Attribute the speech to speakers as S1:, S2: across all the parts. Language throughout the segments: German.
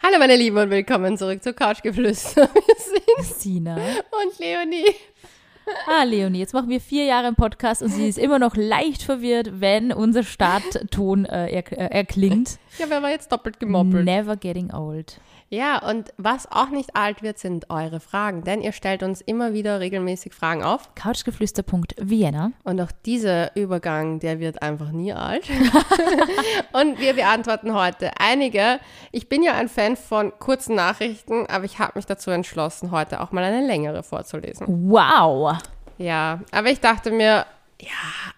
S1: Hallo meine Lieben und willkommen zurück zu Couchgeflüster. Wir sind
S2: Sina.
S1: und Leonie.
S2: Ah, Leonie, jetzt machen wir vier Jahre im Podcast und sie ist immer noch leicht verwirrt, wenn unser Startton äh, äh, erklingt.
S1: Ja, wer war jetzt doppelt gemoppelt?
S2: Never getting old.
S1: Ja, und was auch nicht alt wird, sind eure Fragen, denn ihr stellt uns immer wieder regelmäßig Fragen auf.
S2: Couchgeflüster.vienna.
S1: Und auch dieser Übergang, der wird einfach nie alt. und wir beantworten heute einige. Ich bin ja ein Fan von kurzen Nachrichten, aber ich habe mich dazu entschlossen, heute auch mal eine längere vorzulesen.
S2: Wow.
S1: Ja, aber ich dachte mir, ja,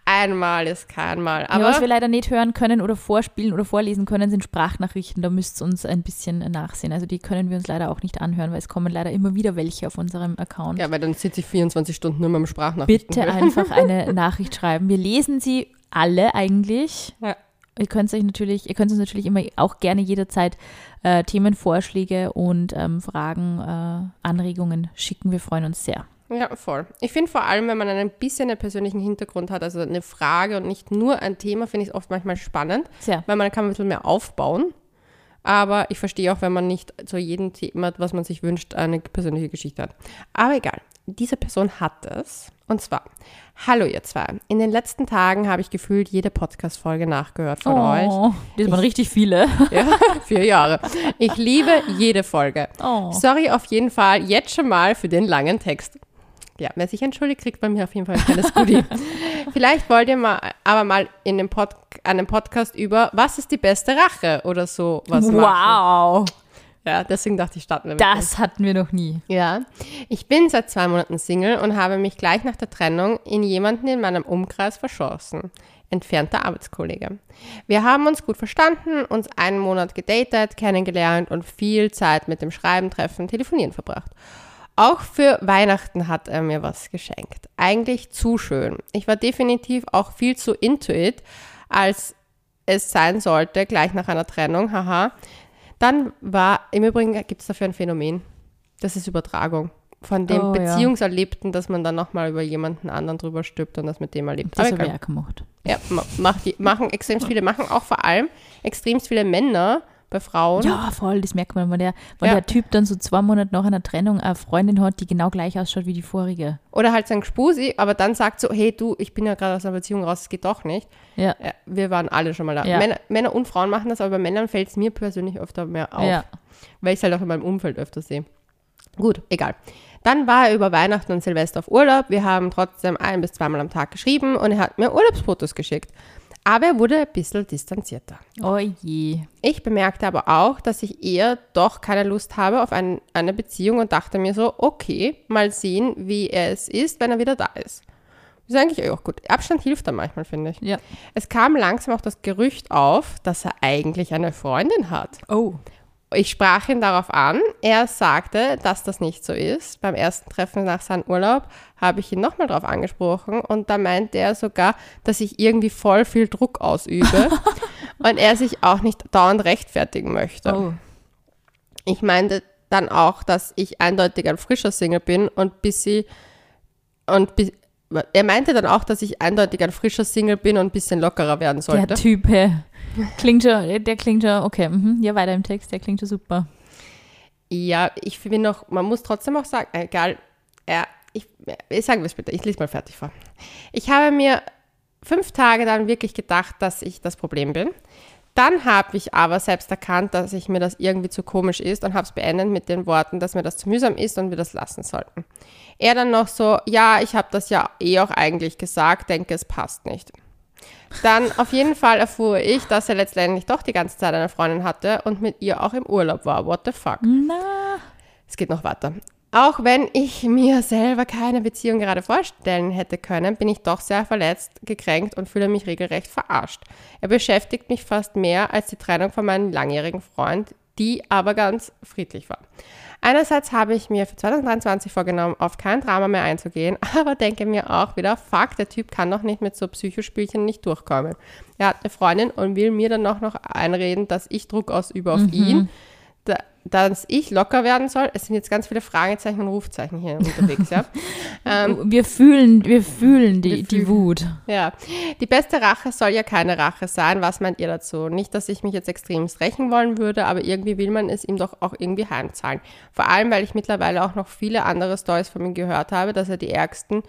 S1: einmal ist kein Mal.
S2: Ja,
S1: Aber
S2: was wir leider nicht hören können oder vorspielen oder vorlesen können, sind Sprachnachrichten. Da müsst ihr uns ein bisschen nachsehen. Also die können wir uns leider auch nicht anhören, weil es kommen leider immer wieder welche auf unserem Account.
S1: ja, weil dann sitze ich 24 Stunden nur mit dem Sprachnachrichten.
S2: Bitte einfach eine Nachricht schreiben. Wir lesen sie alle eigentlich.
S1: Ja.
S2: Ihr könnt euch natürlich, ihr könnt uns natürlich immer auch gerne jederzeit äh, Themenvorschläge und ähm, Fragen, äh, Anregungen schicken. Wir freuen uns sehr.
S1: Ja, voll. Ich finde vor allem, wenn man ein bisschen einen persönlichen Hintergrund hat, also eine Frage und nicht nur ein Thema, finde ich es oft manchmal spannend,
S2: Sehr.
S1: weil man kann ein bisschen mehr aufbauen. Aber ich verstehe auch, wenn man nicht zu jedem Thema, was man sich wünscht, eine persönliche Geschichte hat. Aber egal, diese Person hat es. Und zwar, hallo ihr zwei. In den letzten Tagen habe ich gefühlt jede Podcast-Folge nachgehört von euch.
S2: Oh, das waren richtig viele.
S1: Ja, vier Jahre. Ich liebe jede Folge.
S2: Oh.
S1: Sorry auf jeden Fall jetzt schon mal für den langen Text. Ja, wer sich entschuldigt, kriegt bei mir auf jeden Fall ein kleines Goodie. Vielleicht wollt ihr mal, aber mal in dem Pod, einem Podcast über, was ist die beste Rache oder so was machen.
S2: Wow.
S1: Ja, deswegen dachte ich, starten wir mit
S2: Das hatten wir noch nie.
S1: ja, ich bin seit zwei Monaten Single und habe mich gleich nach der Trennung in jemanden in meinem Umkreis verschossen. Entfernter Arbeitskollege. Wir haben uns gut verstanden, uns einen Monat gedatet, kennengelernt und viel Zeit mit dem Schreiben, Treffen, Telefonieren verbracht. Auch für Weihnachten hat er mir was geschenkt. Eigentlich zu schön. Ich war definitiv auch viel zu into it, als es sein sollte, gleich nach einer Trennung, haha. Dann war, im Übrigen gibt es dafür ein Phänomen. Das ist Übertragung. Von dem
S2: Oh, ja.
S1: Beziehungserlebten, dass man dann nochmal über jemanden anderen drüber stülpt und das mit dem erlebt.
S2: Das habe ich gemacht.
S1: Ja, ma- macht die, machen extrem viele, machen auch vor allem extrem viele Männer bei Frauen.
S2: Ja, voll, das merkt man, wenn der, wenn
S1: Ja.
S2: der Typ dann so zwei Monate nach einer Trennung eine Freundin hat, die genau gleich ausschaut wie die vorige.
S1: Oder halt sein Gspusi, aber dann sagt so, hey du, ich bin ja gerade aus einer Beziehung raus, es geht doch nicht.
S2: Ja.
S1: Ja, wir waren alle schon mal da.
S2: Ja.
S1: Männer, Männer und Frauen machen das, aber bei Männern fällt es mir persönlich öfter mehr auf.
S2: Ja.
S1: Weil ich es halt auch in meinem Umfeld öfter sehe. Gut, egal. Dann war er über Weihnachten und Silvester auf Urlaub. Wir haben trotzdem ein- bis zweimal am Tag geschrieben und er hat mir Urlaubsfotos geschickt. Aber er wurde ein bisschen distanzierter.
S2: Oh je.
S1: Ich bemerkte aber auch, dass ich eher doch keine Lust habe auf ein, eine Beziehung und dachte mir so, okay, mal sehen, wie er es ist, wenn er wieder da ist. Das ist eigentlich auch gut. Abstand hilft da manchmal, finde ich.
S2: Ja.
S1: Es kam langsam auch das Gerücht auf, dass er eigentlich eine Freundin hat.
S2: Oh.
S1: Ich sprach ihn darauf an. Er sagte, dass das nicht so ist. Beim ersten Treffen nach seinem Urlaub habe ich ihn nochmal darauf angesprochen und da meinte er sogar, dass ich irgendwie voll viel Druck ausübe und er sich auch nicht dauernd rechtfertigen möchte.
S2: Oh.
S1: Ich meinte dann auch, dass ich eindeutig ein frischer Single bin und bis sie und bis, er meinte dann auch, dass ich eindeutig ein frischer Single bin und ein bisschen lockerer werden
S2: Der
S1: sollte.
S2: Typ, hey. Klingt schon, der klingt schon, okay, mhm. ja, weiter im Text, der klingt schon super.
S1: Ja, ich finde noch, man muss trotzdem auch sagen, egal, ja, ich, ich sage es bitte, ich lese mal fertig vor. Ich habe mir fünf Tage dann wirklich gedacht, dass ich das Problem bin. Dann habe ich aber selbst erkannt, dass ich mir das irgendwie zu komisch ist und habe es beendet mit den Worten, dass mir das zu mühsam ist und wir das lassen sollten. Er dann noch so, ja, ich habe das ja eh auch eigentlich gesagt, denke, es passt nicht. Dann auf jeden Fall erfuhr ich, dass er letztendlich doch die ganze Zeit eine Freundin hatte und mit ihr auch im Urlaub war. What the fuck?
S2: Na,
S1: Es geht noch weiter. Auch wenn ich mir selber keine Beziehung gerade vorstellen hätte können, bin ich doch sehr verletzt, gekränkt und fühle mich regelrecht verarscht. Er beschäftigt mich fast mehr als die Trennung von meinem langjährigen Freund, die aber ganz friedlich war. Einerseits habe ich mir für 2023 vorgenommen, auf kein Drama mehr einzugehen, aber denke mir auch wieder, fuck, der Typ kann doch nicht mit so Psychospielchen nicht durchkommen. Er hat eine Freundin und will mir dann auch noch einreden, dass ich Druck ausübe auf ihn da, dass ich locker werden soll. Es sind jetzt ganz viele Fragezeichen und Rufzeichen hier unterwegs, ja.
S2: Ähm, wir fühlen, wir fühlen die,
S1: Wir
S2: die
S1: fühlen.
S2: Wut.
S1: ja. Die beste Rache soll ja keine Rache sein. Was meint ihr dazu? Nicht, dass ich mich jetzt extremst rächen wollen würde, aber irgendwie will man es ihm doch auch irgendwie heimzahlen. Vor allem, weil ich mittlerweile auch noch viele andere Stories von ihm gehört habe, dass er die ärgsten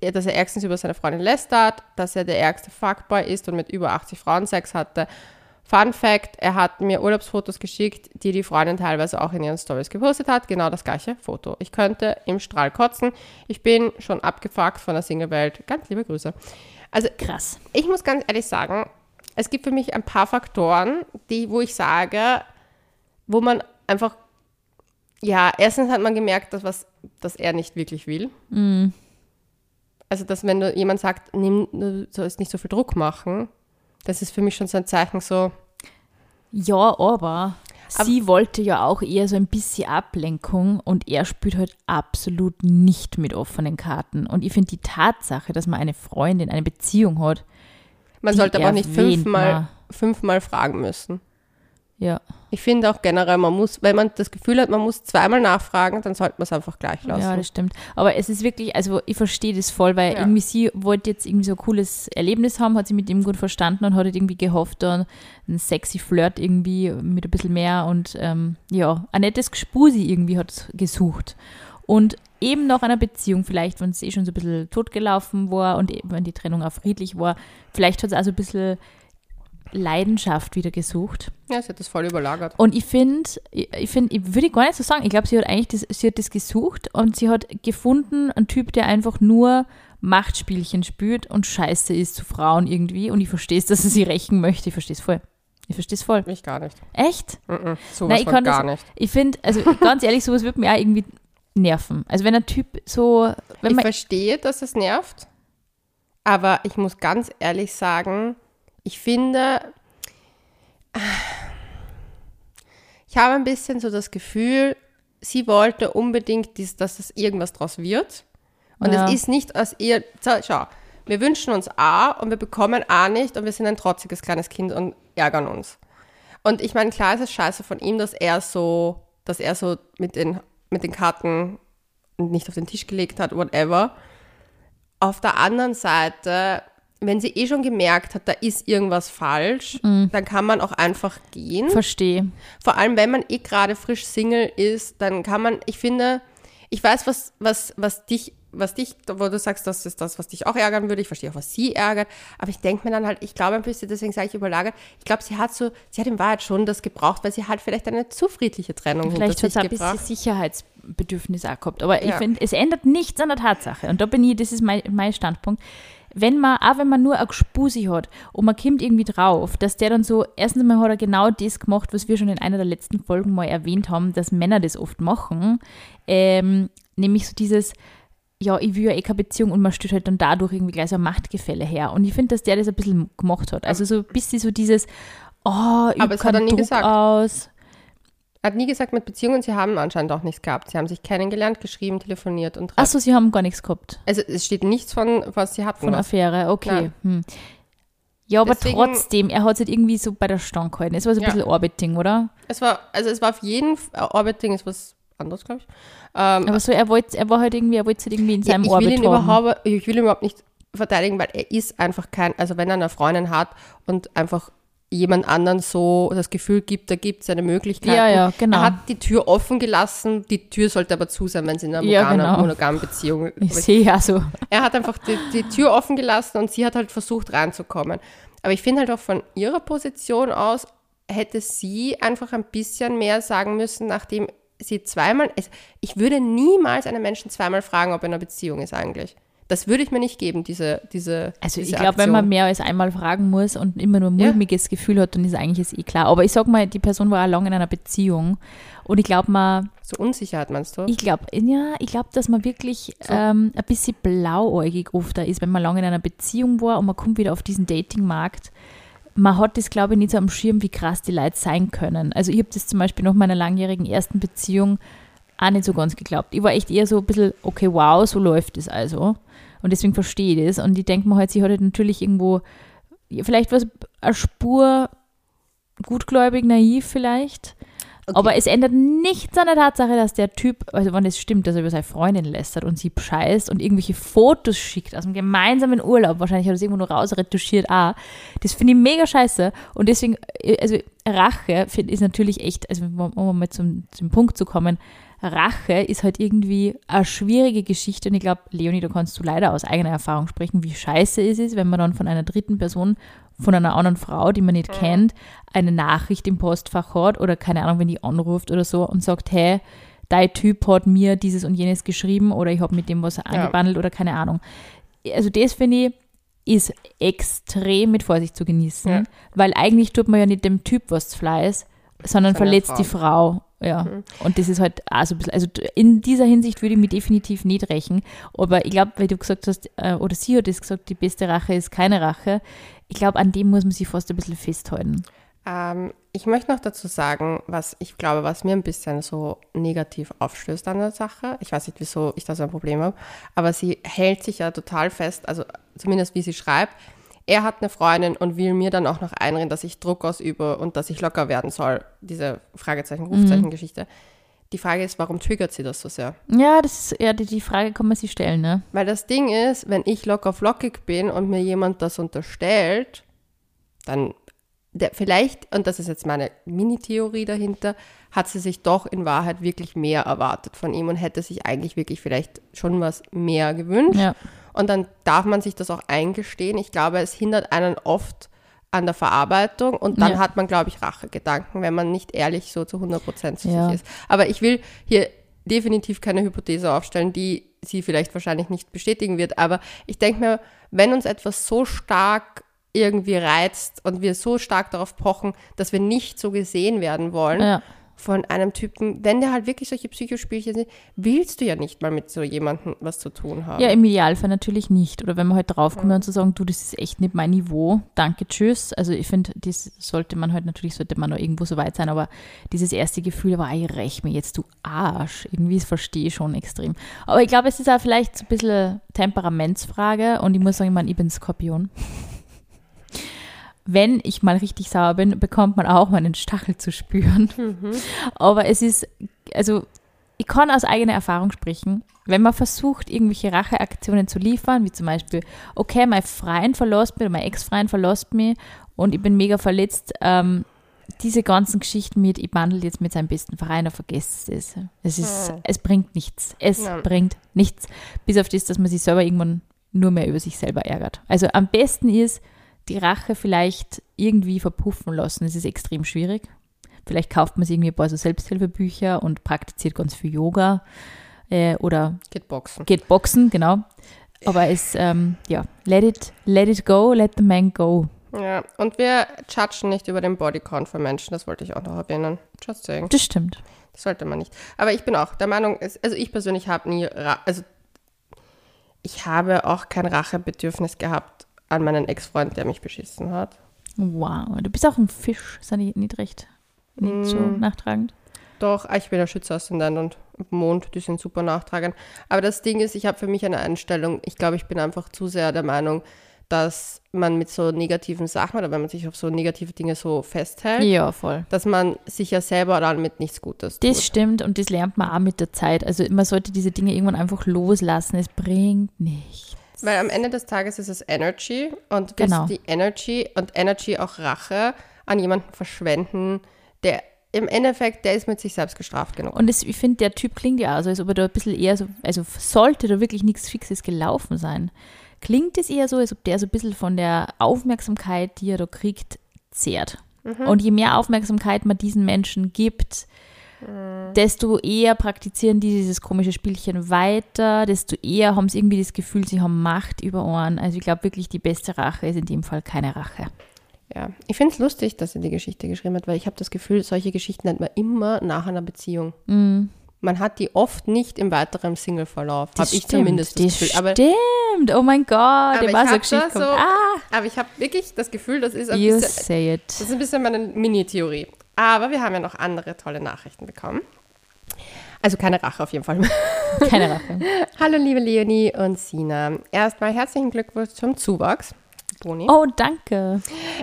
S1: dass er ärgstens über seine Freundin lästert, dass er der ärgste Fuckboy ist und mit über 80 Frauen Sex hatte. Fun Fact, er hat mir Urlaubsfotos geschickt, die die Freundin teilweise auch in ihren Stories gepostet hat. Genau das gleiche Foto. Ich könnte im Strahl kotzen. Ich bin schon abgefuckt von der Single-Welt. Ganz liebe Grüße. Also
S2: Krass.
S1: ich muss ganz ehrlich sagen, es gibt für mich ein paar Faktoren, die, wo ich sage, wo man einfach, ja, erstens hat man gemerkt, dass, was, dass er nicht wirklich will. Also, dass wenn du jemand sagt, nimm, du sollst nicht so viel Druck machen, das ist für mich schon so ein Zeichen so,
S2: Ja, aber sie wollte ja auch eher so ein bisschen Ablenkung und er spielt halt absolut nicht mit offenen Karten. Und ich finde die Tatsache, dass man eine Freundin, eine Beziehung hat,
S1: man sollte aber auch nicht fünfmal,
S2: man.
S1: fünfmal fragen müssen.
S2: Ja,
S1: Ich finde auch generell, man muss, wenn man das Gefühl hat, man muss zweimal nachfragen, dann sollte man es einfach gleich lassen.
S2: ja, das stimmt. Aber es ist wirklich, also ich verstehe das voll, weil
S1: Ja.
S2: irgendwie sie wollte jetzt irgendwie so ein cooles Erlebnis haben, hat sie mit ihm gut verstanden und hat halt irgendwie gehofft, dann ein sexy Flirt irgendwie mit ein bisschen mehr und ähm, ja, ein nettes Gespusi irgendwie hat gesucht. Und eben nach einer Beziehung, vielleicht, wenn es eh schon so ein bisschen totgelaufen war und eben, wenn die Trennung auch friedlich war, vielleicht hat es also ein bisschen Leidenschaft wieder gesucht.
S1: ja, sie hat das voll überlagert.
S2: Und ich finde, ich, finde, ich würde gar nicht so sagen, ich glaube, sie hat eigentlich das, sie hat das gesucht und sie hat gefunden, einen Typ, der einfach nur Machtspielchen spielt und scheiße ist zu Frauen irgendwie. Und ich verstehe es, dass er sie rächen möchte. Ich verstehe es voll. Ich verstehe es voll.
S1: Ich gar nicht.
S2: Echt?
S1: Mm-mm, sowas
S2: Nein, ich kann
S1: gar
S2: das-
S1: nicht.
S2: Ich finde, also ganz ehrlich, sowas würde mir auch irgendwie nerven. Also wenn ein Typ so,
S1: Ich verstehe, dass es nervt, aber ich muss ganz ehrlich sagen, ich finde, ich habe ein bisschen so das Gefühl, sie wollte unbedingt, dies, dass es irgendwas draus wird. Und
S2: Ja.
S1: es ist nicht aus ihr, schau, wir wünschen uns A und wir bekommen A nicht und wir sind ein trotziges kleines Kind und ärgern uns. Und ich meine, klar ist es scheiße von ihm, dass er so, dass er so mit den, mit den Karten nicht auf den Tisch gelegt hat, whatever. Auf der anderen Seite, wenn sie eh schon gemerkt hat, da ist irgendwas falsch, dann kann man auch einfach gehen.
S2: verstehe.
S1: Vor allem, wenn man eh gerade frisch Single ist, dann kann man, ich finde, ich weiß, was, was, was dich, was dich, wo du sagst, das ist das, was dich auch ärgern würde. Ich verstehe auch, was sie ärgert. Aber ich denke mir dann halt, ich glaube ein bisschen, deswegen sage ich überlagert, ich glaube, sie hat so, sie hat in Wahrheit schon das gebraucht, weil sie halt vielleicht eine zu friedliche Trennung
S2: Vielleicht
S1: hinter
S2: hat
S1: sich
S2: es ein bisschen
S1: gebracht.
S2: Sicherheitsbedürfnis auch gehabt. Aber ich
S1: Ja.
S2: finde, es ändert nichts an der Tatsache. Und da bin ich, das ist mein, mein Standpunkt. Wenn man, auch wenn man nur ein Gespusi hat und man kommt irgendwie drauf, dass der dann so, erstens mal hat er genau das gemacht, was wir schon in einer der letzten Folgen mal erwähnt haben, dass Männer das oft machen, ähm, nämlich so dieses, ja, ich will ja eh keine Beziehung und man stellt halt dann dadurch irgendwie gleich so ein Machtgefälle her. Und ich finde, dass der das ein bisschen gemacht hat. Also so ein bisschen so dieses, oh, ich
S1: Aber es hat er nie
S2: Druck
S1: gesagt.
S2: aus.
S1: Er hat nie gesagt mit Beziehungen, sie haben anscheinend auch nichts gehabt. Sie haben sich kennengelernt, geschrieben, telefoniert und
S2: Achso, sie haben gar nichts gehabt.
S1: Also es steht nichts von, was sie hatten.
S2: Von
S1: was.
S2: Affäre, okay. Hm. Ja, aber
S1: Deswegen-
S2: trotzdem, er hat es halt irgendwie so bei der Stange gehalten. Es war so ein
S1: Ja.
S2: bisschen Orbiting, oder?
S1: Es war, also es war auf jeden Fall, Orbiting ist was anderes, glaube ich. Ähm,
S2: Aber so, er wollte, er war halt irgendwie, er wollte halt irgendwie in
S1: ja,
S2: seinem
S1: ich will
S2: Orbit
S1: ihn
S2: haben.
S1: überhaupt, ich will ihn überhaupt nicht verteidigen, weil er ist einfach kein, also wenn er eine Freundin hat und einfach jemand anderen so das Gefühl gibt, da gibt es eine Möglichkeit.
S2: Ja, ja, genau.
S1: Er hat die Tür offen gelassen, die Tür sollte aber zu sein, wenn sie in einer
S2: Ja,
S1: monogamen,
S2: genau.
S1: monogamen Beziehung
S2: Ich sehe ja so.
S1: Er hat einfach die, die Tür offen gelassen und sie hat halt versucht reinzukommen. Aber ich finde halt auch von ihrer Position aus hätte sie einfach ein bisschen mehr sagen müssen, nachdem sie zweimal, also ich würde niemals einen Menschen zweimal fragen, ob er in einer Beziehung ist eigentlich. Das würde ich mir nicht geben, diese, diese
S2: Also
S1: diese
S2: ich glaube, wenn man mehr als einmal fragen muss und immer nur ein
S1: Ja.
S2: mulmiges Gefühl hat, dann ist eigentlich es eh klar. Aber ich sag mal, die Person war auch lange in einer Beziehung und ich glaube mal,
S1: So Unsicherheit meinst du?
S2: ich glaube, ja, ich glaube, dass man wirklich ähm, ein bisschen blauäugig oft da ist, wenn man lange in einer Beziehung war und man kommt wieder auf diesen Datingmarkt. Man hat das, glaube ich, nicht so am Schirm, wie krass die Leute sein können. Also ich habe das zum Beispiel nach meiner langjährigen ersten Beziehung auch nicht so ganz geglaubt. Ich war echt eher so ein bisschen, okay, wow, so läuft es also. Und deswegen verstehe ich das. Und ich denke mir halt, sie hat halt natürlich irgendwo, vielleicht was, eine Spur gutgläubig, naiv vielleicht. Aber es ändert nichts an der Tatsache, dass der Typ, also wenn es stimmt, dass er über seine Freundin lästert und sie bescheißt und irgendwelche Fotos schickt aus dem gemeinsamen Urlaub, wahrscheinlich hat er es irgendwo nur rausretuschiert, ah, das finde ich mega scheiße. Und deswegen, also Rache find, ist natürlich echt, also um mal zum, zum Punkt zu kommen, Rache ist halt irgendwie eine schwierige Geschichte und ich glaube, Leonie, da kannst du leider aus eigener Erfahrung sprechen, wie scheiße es ist, wenn man dann von einer dritten Person, von einer anderen Frau, die man nicht
S1: Mhm.
S2: kennt, eine Nachricht im Postfach hat oder keine Ahnung, wenn die anruft oder so und sagt, hey, dein Typ hat mir dieses und jenes geschrieben oder ich habe mit dem was angebandelt oder keine Ahnung. Also das finde ich ist extrem mit Vorsicht zu genießen,
S1: Ja.
S2: weil eigentlich tut man ja nicht dem Typ was zu Fleiß, sondern
S1: Sondern
S2: verletzt die Frau. Ja.
S1: Mhm.
S2: Und das ist halt auch so ein bisschen, also in dieser Hinsicht würde ich mich definitiv nicht rächen. Aber ich glaube, weil du gesagt hast, äh, oder sie hat es gesagt, die beste Rache ist keine Rache. Ich glaube, an dem muss man sich fast ein bisschen festhalten.
S1: Ähm, ich möchte noch dazu sagen, was ich glaube, was mir ein bisschen so negativ aufstößt an der Sache. Ich weiß nicht, wieso ich da so ein Problem habe, aber sie hält sich ja total fest, also zumindest wie sie schreibt. Er hat eine Freundin und will mir dann auch noch einreden, dass ich Druck ausübe und dass ich locker werden soll. Diese Fragezeichen, Rufzeichen-Geschichte. Die Frage ist, warum triggert sie das so sehr?
S2: Ja, das ist, ja, die, die Frage kann man sich stellen, ne?
S1: Weil das Ding ist, wenn ich locker flockig bin und mir jemand das unterstellt, dann der, vielleicht, und das ist jetzt meine Mini-Theorie dahinter, hat sie sich doch in Wahrheit wirklich mehr erwartet von ihm und hätte sich eigentlich wirklich vielleicht schon was mehr gewünscht.
S2: Ja.
S1: Und dann darf man sich das auch eingestehen. Ich glaube, es hindert einen oft an der Verarbeitung und dann
S2: Ja.
S1: hat man, glaube ich, Rachegedanken, wenn man nicht ehrlich so zu 100 Prozent zu
S2: Ja.
S1: sich ist. Aber ich will hier definitiv keine Hypothese aufstellen, die sie vielleicht wahrscheinlich nicht bestätigen wird. Aber ich denke mir, wenn uns etwas so stark irgendwie reizt und wir so stark darauf pochen, dass wir nicht so gesehen werden wollen
S2: Ja.
S1: Von einem Typen, wenn der halt wirklich solche Psychospielchen sind, willst du ja nicht mal mit so jemandem was zu tun haben.
S2: Ja, im Idealfall natürlich nicht. Oder wenn man halt draufkommt und zu sagen, du, das ist echt nicht mein Niveau, danke, tschüss. Also ich finde, das sollte man halt, natürlich sollte man noch irgendwo so weit sein, aber dieses erste Gefühl, aber ich räch mir jetzt, du Arsch, irgendwie das verstehe ich schon extrem. Aber ich glaube, es ist auch vielleicht so ein bisschen Temperamentsfrage und ich muss sagen, ich meine, ich bin Skorpion. Wenn ich mal richtig sauer bin, bekommt man auch meinen Stachel zu spüren. Aber es ist, also ich kann aus eigener Erfahrung sprechen, wenn man versucht, irgendwelche Racheaktionen zu liefern, wie zum Beispiel, okay, mein Freund verlässt mich, oder mein Ex-Freund verlässt mich und ich bin mega verletzt, ähm, diese ganzen Geschichten mit, ich bandel jetzt mit seinem besten Verein, er vergesst es. Es, ist,
S1: Hm.
S2: es bringt nichts. Es
S1: Ja.
S2: bringt nichts. Bis auf das, dass man sich selber irgendwann nur mehr über sich selber ärgert. Also am besten ist, die Rache vielleicht irgendwie verpuffen lassen. Es ist extrem schwierig. Vielleicht kauft man sich irgendwie ein paar so Selbsthilfebücher und praktiziert ganz viel Yoga äh, oder
S1: Geht boxen.
S2: geht boxen, genau. Aber es, ähm, ja, let it, let it go, let the man go.
S1: Ja, und wir judgen nicht über den Bodycount von Menschen, das wollte ich auch noch erwähnen. Just saying.
S2: Das stimmt.
S1: Das sollte man nicht. Aber ich bin auch der Meinung, also ich persönlich habe nie, also ich habe auch kein Rachebedürfnis gehabt an meinen Ex-Freund, der mich beschissen hat.
S2: Wow, du bist auch ein Fisch, ist ja nicht, nicht recht, nicht so
S1: Mm.
S2: nachtragend.
S1: Doch, ah, ich bin der Schütze-Aszendent und Mond, die sind super nachtragend. Aber das Ding ist, ich habe für mich eine Einstellung, ich glaube, ich bin einfach zu sehr der Meinung, dass man mit so negativen Sachen oder wenn man sich auf so negative Dinge so festhält,
S2: Ja, voll.
S1: dass man sich ja selber damit nichts Gutes tut.
S2: Das stimmt und das lernt man auch mit der Zeit. Also man sollte diese Dinge irgendwann einfach loslassen. Es bringt nichts.
S1: Weil am Ende des Tages ist es Energy und
S2: Genau.
S1: die Energy und Energy auch Rache an jemanden verschwenden, der im Endeffekt, der ist mit sich selbst gestraft genug.
S2: Und das, ich finde, der Typ klingt ja auch so, als ob er da ein bisschen eher so, also sollte da wirklich nichts Fixes gelaufen sein. Klingt es eher so, als ob der so ein bisschen von der Aufmerksamkeit, die er da kriegt, zehrt. Und je mehr Aufmerksamkeit man diesen Menschen gibt, desto eher praktizieren die dieses komische Spielchen weiter, desto eher haben sie irgendwie das Gefühl, sie haben Macht über Ohren. Also ich glaube wirklich, die beste Rache ist in dem Fall keine Rache.
S1: Ja, ich finde es lustig, dass er die Geschichte geschrieben hat, weil ich habe das Gefühl, solche Geschichten hat man immer nach einer Beziehung.
S2: Mm,
S1: Man hat die oft nicht im weiteren Single-Verlauf, habe ich zumindest das,
S2: das
S1: Gefühl. Aber,
S2: stimmt, oh mein Gott,
S1: aber ich
S2: so
S1: habe
S2: Geschichte
S1: so,
S2: Ah,
S1: aber ich habe wirklich das Gefühl, das ist ein
S2: you
S1: bisschen,
S2: say it.
S1: Das ist ein bisschen meine Mini-Theorie. Aber wir haben ja noch andere tolle Nachrichten bekommen. Also keine Rache auf jeden Fall.
S2: Keine Rache.
S1: Hallo liebe Leonie und Sina. Erstmal herzlichen Glückwunsch zum Zuwachs. Boni.
S2: Oh, danke.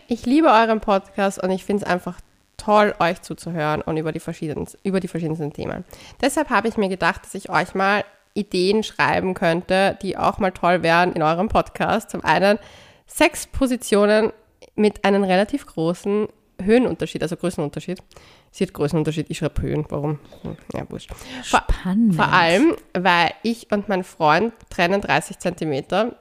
S1: Ich liebe euren Podcast und ich finde es einfach toll, euch zuzuhören und über die, verschiedenen, über die verschiedensten Themen. Deshalb habe ich mir gedacht, dass ich euch mal Ideen schreiben könnte, die auch mal toll wären in eurem Podcast. Zum einen sechs Positionen mit einem relativ großen Höhenunterschied, also Größenunterschied. Sie hat Größenunterschied, ich schreibe Höhen. Warum? Ja, wurscht. Vor,
S2: Spannend.
S1: vor allem, weil ich und mein Freund trennen 30 Zentimeter.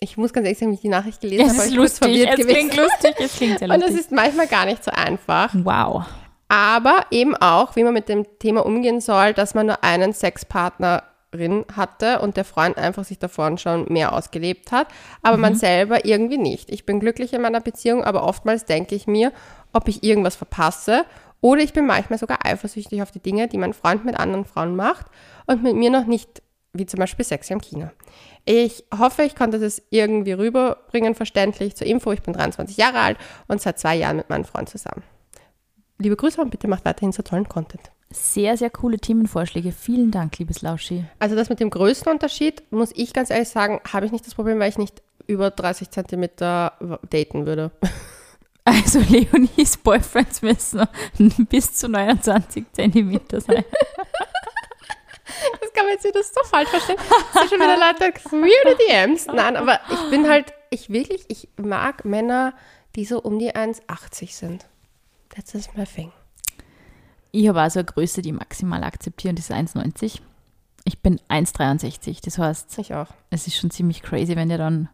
S1: Ich muss ganz ehrlich sagen, wie ich die Nachricht gelesen
S2: Es
S1: habe, war
S2: ist
S1: ich
S2: lustig,
S1: verwirrt
S2: es
S1: gewesen.
S2: klingt lustig, es klingt sehr
S1: Und es
S2: lustig.
S1: ist manchmal gar nicht so einfach.
S2: Wow.
S1: Aber eben auch, wie man mit dem Thema umgehen soll, dass man nur einen Sexpartnerin hatte und der Freund einfach sich davon schon mehr ausgelebt hat, aber man selber irgendwie nicht. Ich bin glücklich in meiner Beziehung, aber oftmals denke ich mir, ob ich irgendwas verpasse oder ich bin manchmal sogar eifersüchtig auf die Dinge, die mein Freund mit anderen Frauen macht und mit mir noch nicht, wie zum Beispiel Sex im Kino. Ich hoffe, ich konnte das irgendwie rüberbringen, verständlich. Zur Info, ich bin 23 Jahre alt und seit zwei Jahren mit meinem Freund zusammen. Liebe Grüße und bitte macht weiterhin so tollen Content.
S2: Sehr, sehr coole Themenvorschläge. Vielen Dank, liebes Lauschi.
S1: Also das mit dem Größenunterschied, muss ich ganz ehrlich sagen, habe ich nicht das Problem, weil ich nicht über 30 Zentimeter daten würde.
S2: Also Leonies Boyfriends müssen bis zu 29 Zentimeter sein.
S1: Das kann man jetzt wieder so falsch verstehen. Das sind schon wieder Leute weirde DMs. Nein, aber ich bin halt, ich wirklich, ich mag Männer, die so um die 1,80 sind. That's just my thing.
S2: Ich habe also eine Größe, die ich maximal akzeptiere und das ist 1,90. Ich bin 1,63. Das heißt,
S1: Ich auch.
S2: es ist schon ziemlich crazy, wenn der dann.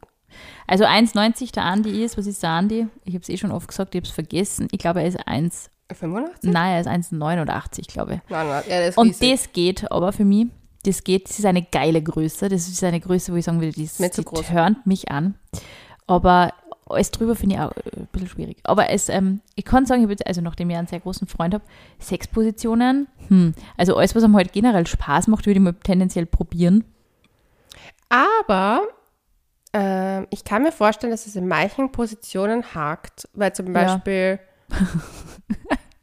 S2: Also 1,90 der Andi ist. Was ist der Andi? Ich habe es eh schon oft gesagt, ich habe es vergessen. Ich glaube, er ist 1.
S1: 85?
S2: Nein, er ist 1,89, glaube ich.
S1: Nein, nein, ja, ist
S2: Und das geht aber für mich. Das geht, das ist eine geile Größe. Das ist eine Größe, wo ich sagen würde, die, die
S1: groß.
S2: turnt mich an. Aber alles drüber finde ich auch äh, ein bisschen schwierig. Aber es, ähm, ich kann sagen, ich habe jetzt, also nachdem ich einen sehr großen Freund habe, Sexpositionen, hm, also alles, was einem halt generell Spaß macht, würde ich mal tendenziell probieren.
S1: Aber ähm, ich kann mir vorstellen, dass es in manchen Positionen hakt, weil zum
S2: Ja.
S1: Beispiel,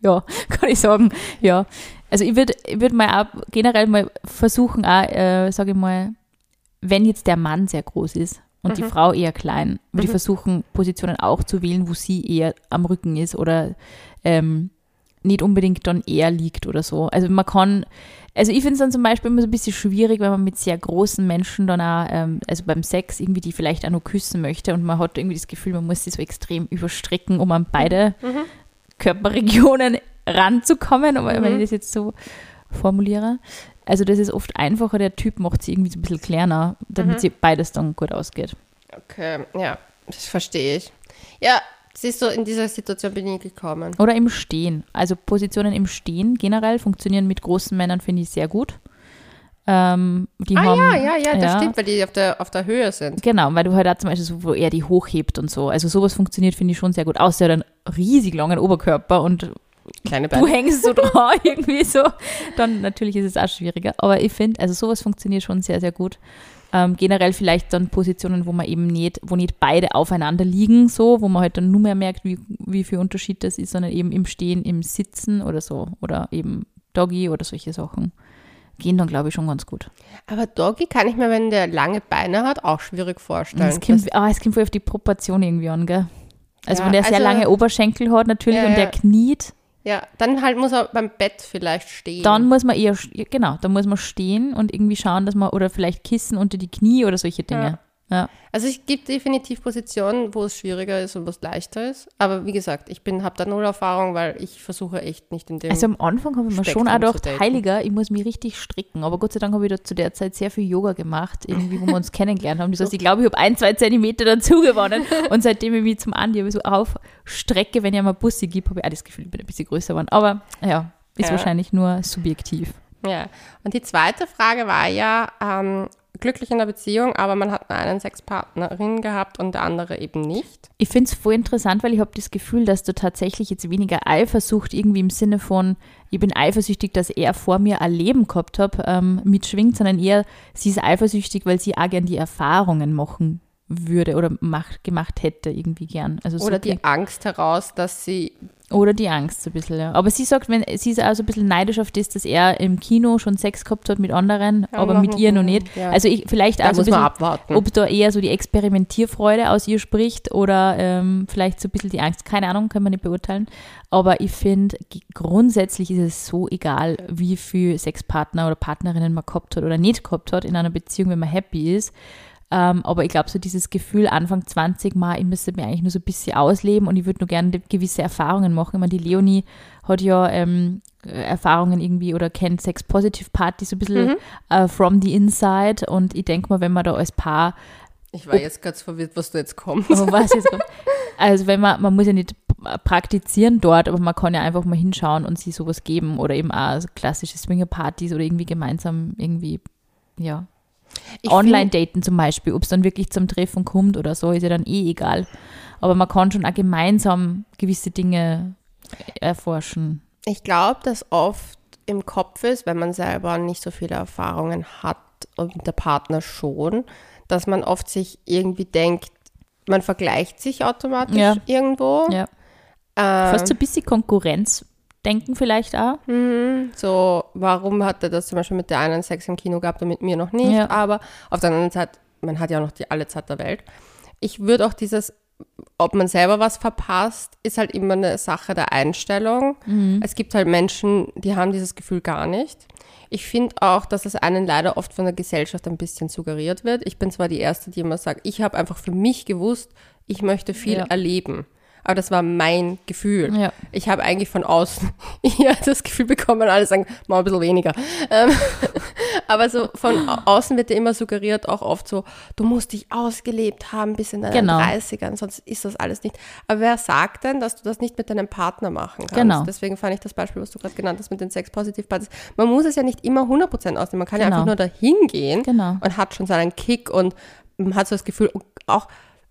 S2: Ja, kann ich sagen. Ja. Also ich würde ich würd mal auch generell mal versuchen, auch, äh, sage ich mal, wenn jetzt der Mann sehr groß ist und die Frau eher klein, würde ich versuchen, Positionen auch zu wählen, wo sie eher am Rücken ist oder ähm, nicht unbedingt dann eher liegt oder so. Also man kann, also ich finde es dann zum Beispiel immer so ein bisschen schwierig, wenn man mit sehr großen Menschen dann auch, ähm, also beim Sex irgendwie die vielleicht auch noch küssen möchte und man hat irgendwie das Gefühl, man muss sie so extrem überstrecken, um an beide Körperregionen ranzukommen, aber wenn ich das jetzt so formuliere. Also das ist oft einfacher, der Typ macht sie irgendwie so ein bisschen kleiner, damit sie beides dann gut ausgeht.
S1: okay, ja, das verstehe ich. Ja, siehst du, in dieser Situation bin ich gekommen.
S2: Oder im Stehen. Also Positionen im Stehen generell funktionieren mit großen Männern, finde ich, sehr gut. Ähm,
S1: Ah
S2: haben,
S1: ja, ja, ja, das stimmt, weil die auf der, auf der Höhe sind.
S2: Genau, weil du halt auch zum Beispiel so, wo er die hochhebt und so. Also sowas funktioniert, finde ich schon sehr gut. Außer er hat einen riesig langen Oberkörper und
S1: Kleine
S2: du
S1: Beine.
S2: hängst so dran irgendwie so, dann natürlich ist es auch schwieriger. Aber ich finde, also sowas funktioniert schon sehr, sehr gut. Ähm, generell vielleicht dann Positionen, wo man eben nicht, wo nicht beide aufeinander liegen, so, wo man halt dann nur mehr merkt, wie, wie viel Unterschied das ist, sondern eben im Stehen, im Sitzen oder so. Oder eben Doggy oder solche Sachen. Gehen dann, glaube ich, schon ganz gut.
S1: Aber Doggy kann ich mir, wenn der lange Beine hat, auch schwierig vorstellen.
S2: Es kommt, ah, es kommt voll auf die Proportion irgendwie an, gell? Also
S1: Ja,
S2: wenn der sehr
S1: also-
S2: lange Oberschenkel hat natürlich
S1: Ja,
S2: und der kniet,
S1: ja, dann halt muss er beim Bett vielleicht stehen.
S2: Dann muss man eher, genau, dann muss man stehen und irgendwie schauen, dass man, oder vielleicht Kissen unter die Knie oder solche Dinge. Ja.
S1: Also es gibt definitiv Positionen, wo es schwieriger ist und wo es leichter ist. Aber wie gesagt, ich habe da null Erfahrung, weil ich versuche echt nicht in dem.
S2: Also am Anfang habe ich mir schon auch gedacht, heiliger, ich muss mich richtig stricken. Aber Gott sei Dank habe ich da zu der Zeit sehr viel Yoga gemacht, irgendwie, wo wir uns kennengelernt haben. Das heißt, ich glaube, ich habe ein, zwei Zentimeter dazu gewonnen. Und seitdem ich mich zum Andi so aufstrecke, wenn ich einmal Bussi gebe, habe ich auch das Gefühl, ich bin ein bisschen größer geworden. Aber ja, ist
S1: Ja.
S2: wahrscheinlich nur subjektiv.
S1: ja. Und die zweite Frage war ja, ähm, glücklich in der Beziehung, aber man hat nur einen Sexpartnerin gehabt und der andere eben nicht.
S2: Ich finde es voll interessant, weil ich habe das Gefühl, dass du tatsächlich jetzt weniger Eifersucht irgendwie im Sinne von, ich bin eifersüchtig, dass er vor mir ein Leben gehabt hat, ähm, mitschwingt, sondern eher, sie ist eifersüchtig, weil sie auch gern die Erfahrungen machen würde oder macht, gemacht hätte irgendwie gern. Also so
S1: Oder die Angst heraus, dass sie
S2: oder die Angst so ein bisschen, ja. Aber sie sagt, wenn sie ist auch so ein bisschen neidisch auf das, dass er im Kino schon Sex gehabt hat mit anderen,
S1: Ja,
S2: aber mit ihr noch nicht.
S1: ja.
S2: Also ich, vielleicht
S1: da
S2: auch so ein bisschen,
S1: abwarten.
S2: ob da eher so die Experimentierfreude aus ihr spricht oder ähm, vielleicht so ein bisschen die Angst. Keine Ahnung, kann man nicht beurteilen. Aber ich finde, grundsätzlich ist es so egal, wie viel Sexpartner oder Partnerinnen man gehabt hat oder nicht gehabt hat in einer Beziehung, wenn man happy ist. Ähm, aber ich glaube, so dieses Gefühl, Anfang 20 mal, ich müsste mir eigentlich nur so ein bisschen ausleben und ich würde nur gerne gewisse Erfahrungen machen. Ich meine, die Leonie hat ja ähm, äh, Erfahrungen irgendwie oder kennt Sex-Positive-Partys so ein bisschen
S1: Mhm.
S2: äh, from the inside und ich denke mal, wenn man da als Paar
S1: Ich war jetzt ganz verwirrt, was du jetzt kommst.
S2: was jetzt kommt. Also wenn man, man muss ja nicht praktizieren dort, aber man kann ja einfach mal hinschauen und sich sowas geben oder eben auch klassische Swinger-Partys oder irgendwie gemeinsam irgendwie, ja, Online-Daten zum Beispiel, ob es dann wirklich zum Treffen kommt oder so, ist ja dann eh egal. Aber man kann schon auch gemeinsam gewisse Dinge erforschen.
S1: Ich glaube, dass oft im Kopf ist, wenn man selber nicht so viele Erfahrungen hat und der Partner schon, dass man oft sich irgendwie denkt, man vergleicht sich automatisch
S2: Ja.
S1: irgendwo.
S2: Ja.
S1: Ähm,
S2: Fast so ein bisschen Konkurrenzdenken vielleicht auch.
S1: Mhm, So, warum hat er das zum Beispiel mit der einen Sex im Kino gehabt und mit mir noch nicht?
S2: Ja.
S1: Aber auf der anderen Seite, man hat ja auch noch die alle Zeit der Welt. Ich würde auch dieses, ob man selber was verpasst, ist halt immer eine Sache der Einstellung.
S2: Mhm.
S1: Es gibt halt Menschen, die haben dieses Gefühl gar nicht. Ich finde auch, dass es einen leider oft von der Gesellschaft ein bisschen suggeriert wird. Ich bin zwar die Erste, die immer sagt, ich habe einfach für mich gewusst, ich möchte viel
S2: Ja.
S1: erleben. Aber das war mein Gefühl.
S2: Ja.
S1: Ich habe eigentlich von außen eher das Gefühl bekommen, alle sagen, mal ein bisschen weniger. Ähm, aber so von au- außen wird dir immer suggeriert, auch oft so, du musst dich ausgelebt haben bis in deinen
S2: Genau.
S1: 30ern, sonst ist das alles nicht. Aber wer sagt denn, dass du das nicht mit deinem Partner machen kannst?
S2: Genau.
S1: Deswegen fand ich das Beispiel, was du gerade genannt hast mit den Sex-Positive-Partys. Man muss es ja nicht immer 100% ausnehmen. Man kann ja
S2: Genau.
S1: einfach nur dahin gehen
S2: Genau.
S1: und hat schon seinen Kick und man hat so das Gefühl, auch,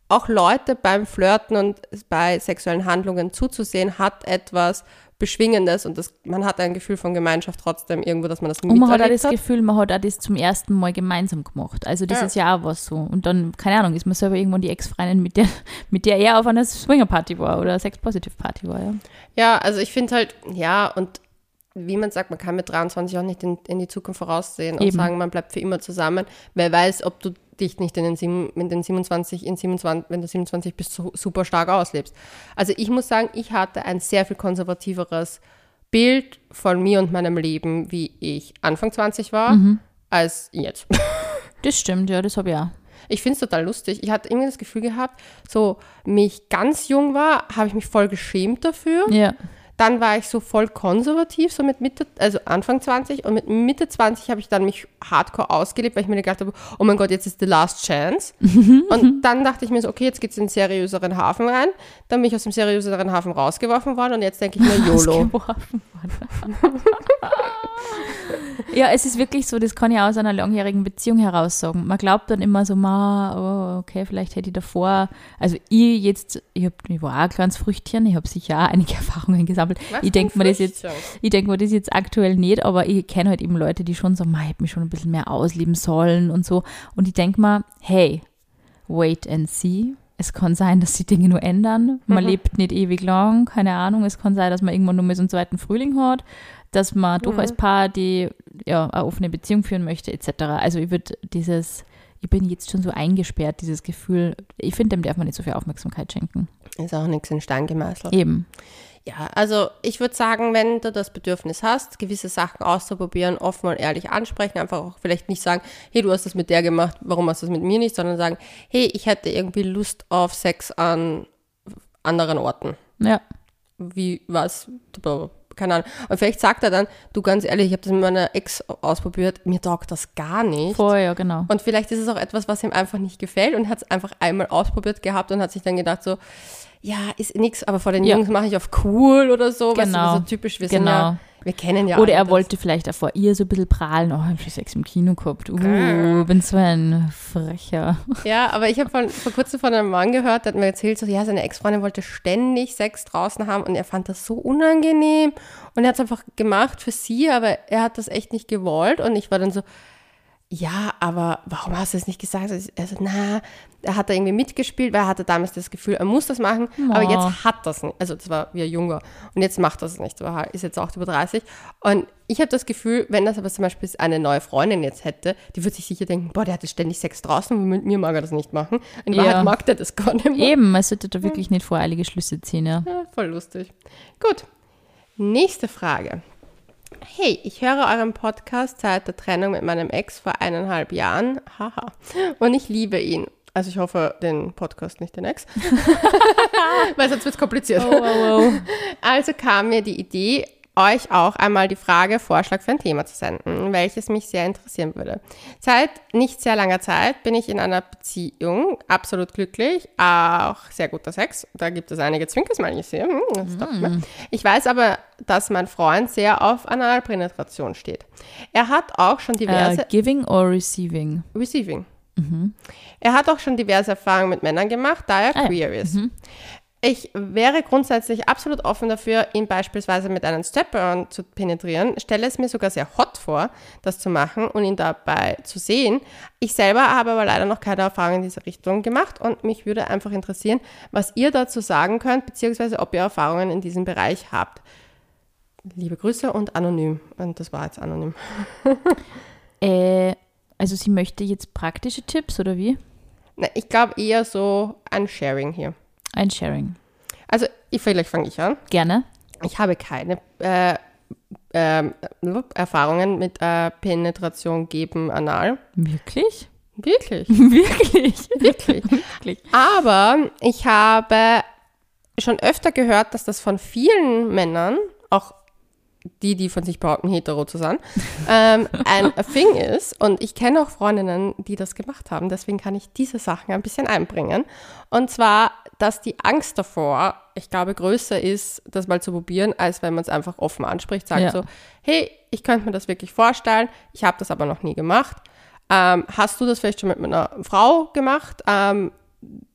S1: auch Leute beim Flirten und bei sexuellen Handlungen zuzusehen, hat etwas Beschwingendes und das, man hat ein Gefühl von Gemeinschaft trotzdem irgendwo, dass man das
S2: Und man hat auch
S1: miterlebt
S2: das Gefühl, man hat auch das zum ersten Mal gemeinsam gemacht. Also das
S1: Ja.
S2: ist ja auch was so. Und dann, keine Ahnung, ist man selber irgendwann die Ex-Freundin, mit der, mit der er auf einer Swinger-Party war oder Sex-Positive-Party war, ja.
S1: Ja, also ich finde halt, ja, und wie man sagt, man kann mit 23 auch nicht in, in die Zukunft voraussehen und
S2: Eben.
S1: sagen, man bleibt für immer zusammen. Wer weiß, ob du dich nicht in den, sieben, in den 27, in 27, wenn du 27 bist, so super stark auslebst. Also ich muss sagen, ich hatte ein sehr viel konservativeres Bild von mir und meinem Leben, wie ich Anfang 20 war,
S2: Mhm.
S1: als jetzt.
S2: Das stimmt, ja, das habe ich auch.
S1: Ich finde es total lustig. Ich hatte irgendwie das Gefühl gehabt, so mich ganz jung war, habe ich mich voll geschämt dafür.
S2: Ja.
S1: Dann war ich so voll konservativ, so mit Mitte, also Anfang 20 und mit Mitte 20 habe ich dann mich hardcore ausgelebt, weil ich mir gedacht habe, oh mein Gott, jetzt ist the last chance. und dann dachte ich mir so, okay, jetzt geht's in den seriöseren Hafen rein. Dann bin ich aus dem seriöseren Hafen rausgeworfen worden und jetzt denke ich mir, YOLO.
S2: Ja, es ist wirklich so, das kann ich aus einer langjährigen Beziehung heraus sagen. Man glaubt dann immer so, ma, oh, okay, vielleicht hätte ich davor, also ich jetzt, ich, hab, ich war auch ein kleines Früchtchen, ich habe sicher auch einige Erfahrungen gesammelt.
S1: Was
S2: ich denke mir das jetzt,
S1: Früchtchen?
S2: ich denke mir das jetzt aktuell nicht, aber ich kenne halt eben Leute, die schon so, ma, ich hätte mich schon ein bisschen mehr ausleben sollen und so. Und ich denke mir, hey, wait and see. Es kann sein, dass sich Dinge nur ändern. Man
S1: Mhm.
S2: lebt nicht ewig lang, keine Ahnung. Es kann sein, dass man irgendwann nur mal so einen zweiten Frühling hat, dass man doch
S1: Mhm.
S2: als Paar die ja, eine offene Beziehung führen möchte, etc. Also ich würde dieses, ich bin jetzt schon so eingesperrt, dieses Gefühl, ich finde, dem darf man nicht so viel Aufmerksamkeit schenken.
S1: Ist auch nichts in Stein gemeißelt.
S2: Eben.
S1: Ja, also ich würde sagen, wenn du das Bedürfnis hast, gewisse Sachen auszuprobieren, offen und ehrlich ansprechen, einfach auch vielleicht nicht sagen, hey, du hast das mit der gemacht, warum hast du das mit mir nicht, sondern sagen, hey, ich hätte irgendwie Lust auf Sex an anderen Orten.
S2: Ja.
S1: Wie, was, keine Ahnung. Und vielleicht sagt er dann, du ganz ehrlich, ich habe das mit meiner Ex ausprobiert, mir taugt das gar nicht.
S2: Vorher, ja, genau.
S1: Und vielleicht ist es auch etwas, was ihm einfach nicht gefällt und hat es einfach einmal ausprobiert gehabt und hat sich dann gedacht so, ja, ist nix, aber vor den
S2: Ja.
S1: Jungs mache ich auf cool oder so. Weißt du,
S2: Genau.
S1: so typisch, wir sind
S2: Genau.
S1: ja, wir kennen ja
S2: Oder er
S1: das.
S2: wollte vielleicht auch vor ihr so ein bisschen prahlen, oh, ich habe schon Sex im Kino gehabt. Uh, bin so ein Frecher.
S1: Ja, aber ich habe vor kurzem von einem Mann gehört, der hat mir erzählt, so, ja, seine Ex-Freundin wollte ständig Sex draußen haben und er fand das so unangenehm und er hat es einfach gemacht für sie, aber er hat das echt nicht gewollt und ich war dann so, ja, aber warum hast du es nicht gesagt? Also, na, er hat da irgendwie mitgespielt, weil er hatte damals das Gefühl, er muss das machen,
S2: Oh.
S1: aber jetzt hat das nicht. Also das war wie ein Junger und jetzt macht das nicht. Er war- ist jetzt auch über 30 und ich habe das Gefühl, wenn das aber zum Beispiel eine neue Freundin jetzt hätte, die würde sich sicher denken, boah, der hatte ständig Sex draußen mit mir mag er das nicht machen. In
S2: Ja.
S1: Wahrheit mag der das gar nicht mehr.
S2: Eben, man sollte da wirklich nicht voreilige Schlüsse ziehen, ja.
S1: Ja, voll lustig. Gut. Nächste Frage. Hey, ich höre euren Podcast seit der Trennung mit meinem Ex vor eineinhalb Jahren. Haha. Und ich liebe ihn. Also ich hoffe, den Podcast, nicht den Ex. Weil sonst wird es kompliziert.
S2: Oh, oh,
S1: Also kam mir die Idee, euch auch einmal die Frage, Vorschlag für ein Thema zu senden, welches mich sehr interessieren würde. Seit nicht sehr langer Zeit bin ich in einer Beziehung, absolut glücklich, auch sehr guter Sex. Da gibt es einige Zwinkers, mal ich sehe. Hm, mir. Ich weiß aber, dass mein Freund sehr auf Analpenetration steht. Er hat auch schon diverse...
S2: Äh, giving or receiving?
S1: Receiving. Er hat auch schon diverse Erfahrungen mit Männern gemacht, da er
S2: Ah ja.
S1: queer ist. Ich wäre grundsätzlich absolut offen dafür, ihn beispielsweise mit einem Step-on zu penetrieren, stelle es mir sogar sehr hot vor, das zu machen und ihn dabei zu sehen. Ich selber habe aber leider noch keine Erfahrung in diese Richtung gemacht und mich würde einfach interessieren, was ihr dazu sagen könnt, beziehungsweise ob ihr Erfahrungen in diesem Bereich habt. Liebe Grüße und anonym. Und das war jetzt anonym.
S2: Äh, also sie möchte jetzt praktische Tipps oder wie?
S1: Na, ich glaube eher so ein Sharing hier.
S2: Ein Sharing.
S1: Also, ich, vielleicht fange ich an.
S2: Gerne.
S1: Ich habe keine äh, ähm, Erfahrungen mit äh, Penetration geben anal.
S2: Wirklich?
S1: Wirklich,
S2: Wirklich?
S1: wirklich.
S2: Wirklich.
S1: Aber ich habe schon öfter gehört, dass das von vielen Männern, auch die, die von sich behaupten, hetero zu sein, ähm, ein Thing ist. Und ich kenne auch Freundinnen, die das gemacht haben. Deswegen kann ich diese Sachen ein bisschen einbringen. Und zwar, dass die Angst davor, ich glaube, größer ist, das mal zu probieren, als wenn man es einfach offen anspricht, sagt
S2: Ja.
S1: so, hey, ich könnte mir das wirklich vorstellen, ich habe das aber noch nie gemacht. Ähm, hast du das vielleicht schon mit einer Frau gemacht? Ähm,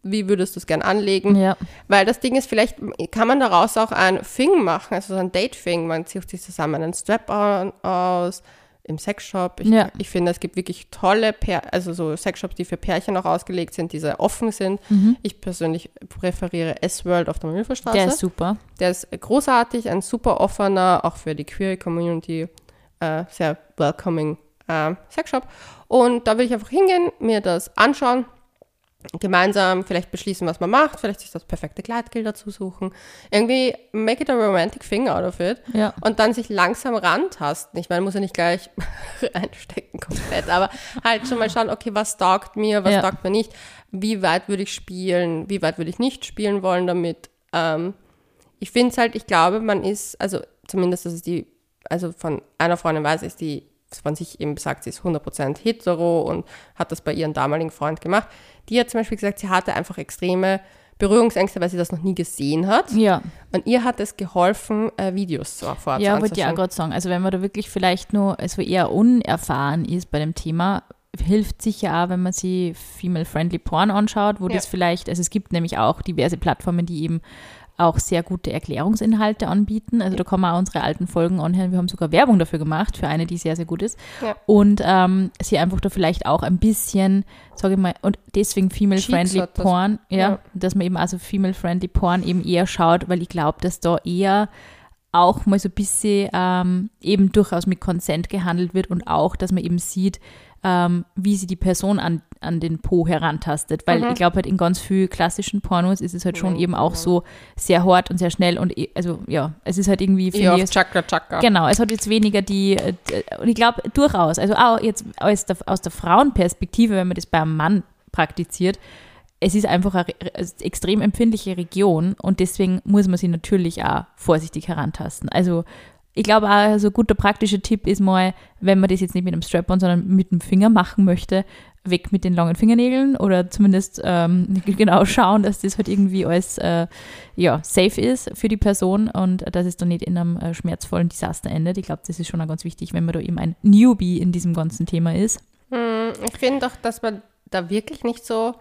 S1: wie würdest du es gern anlegen?
S2: Ja.
S1: Weil das Ding ist, vielleicht kann man daraus auch ein Thing machen, also so ein Date-Thing. Man zieht sich zusammen einen Strap-on aus im Sexshop. Ich,
S2: Ja.
S1: ich finde, es gibt wirklich tolle, Pär also so Sexshops, die für Pärchen auch ausgelegt sind, die sehr offen sind. Ich persönlich präferiere S-World auf der Milferstraße.
S2: Der ist super.
S1: Der ist großartig, ein super offener, auch für die Queer Community, äh, sehr welcoming äh, Sexshop. Und da will ich einfach hingehen, mir das anschauen, gemeinsam vielleicht beschließen, was man macht, vielleicht sich das perfekte Kleidgel dazu suchen. Irgendwie make it a romantic thing out of it.
S2: Ja.
S1: Und dann sich langsam rantasten. Ich meine, muss ja nicht gleich einstecken komplett, aber halt schon mal schauen, okay, was taugt mir, was
S2: Ja.
S1: taugt mir nicht, wie weit würde ich spielen, wie weit würde ich nicht spielen wollen damit. Ähm, ich finde es halt, ich glaube, man ist, also zumindest, das ist die, also von einer Freundin weiß ich, die von sich eben sagt, sie ist 100% hetero und hat das bei ihrem damaligen Freund gemacht. Die hat zum Beispiel gesagt, sie hatte einfach extreme Berührungsängste, weil sie das noch nie gesehen hat.
S2: Ja.
S1: Und ihr hat es geholfen, äh, Videos zu vorab
S2: Ja, wollte ich auch gerade sagen. Also wenn man da wirklich vielleicht nur also eher unerfahren ist bei dem Thema, hilft sicher auch, wenn man sich Female-Friendly Porn anschaut, wo
S1: Ja.
S2: das vielleicht, also es gibt nämlich auch diverse Plattformen, die eben auch sehr gute Erklärungsinhalte anbieten. Also da kann man auch unsere alten Folgen anhören. Wir haben sogar Werbung dafür gemacht, für eine, die sehr, sehr gut ist.
S1: Ja.
S2: Und ähm, sie einfach da vielleicht auch ein bisschen, sage ich mal, und deswegen Female-Friendly
S1: hat das.
S2: Porn, ja,
S1: Ja.
S2: dass man eben also Female-Friendly Porn eben eher schaut, weil ich glaube, dass da eher auch mal so ein bisschen ähm, eben durchaus mit Consent gehandelt wird und auch, dass man eben sieht, ähm, wie sie die Person an, an den Po herantastet. Weil ich glaube halt in ganz vielen klassischen Pornos ist es halt schon
S1: Mhm,
S2: eben auch so sehr hart und sehr schnell und eh- also ja, es ist halt irgendwie,
S1: Ja,
S2: ich,
S1: auf Chakra Chakra.
S2: Genau, es hat jetzt weniger die, äh, und ich glaube durchaus, also auch jetzt aus der, aus der Frauenperspektive, wenn man das beim Mann praktiziert, es ist einfach eine, eine extrem empfindliche Region und deswegen muss man sie natürlich auch vorsichtig herantasten. Also ich glaube auch, so ein guter praktischer Tipp ist mal, wenn man das jetzt nicht mit einem Strap-on, sondern mit dem Finger machen möchte, weg mit den langen Fingernägeln oder zumindest ähm, genau schauen, dass das halt irgendwie alles äh, ja, safe ist für die Person und dass es dann nicht in einem äh, schmerzvollen Desaster endet. Ich glaube, das ist schon auch ganz wichtig, wenn man da eben ein Newbie in diesem ganzen Thema ist.
S1: Hm, ich finde doch, dass man da wirklich nicht so.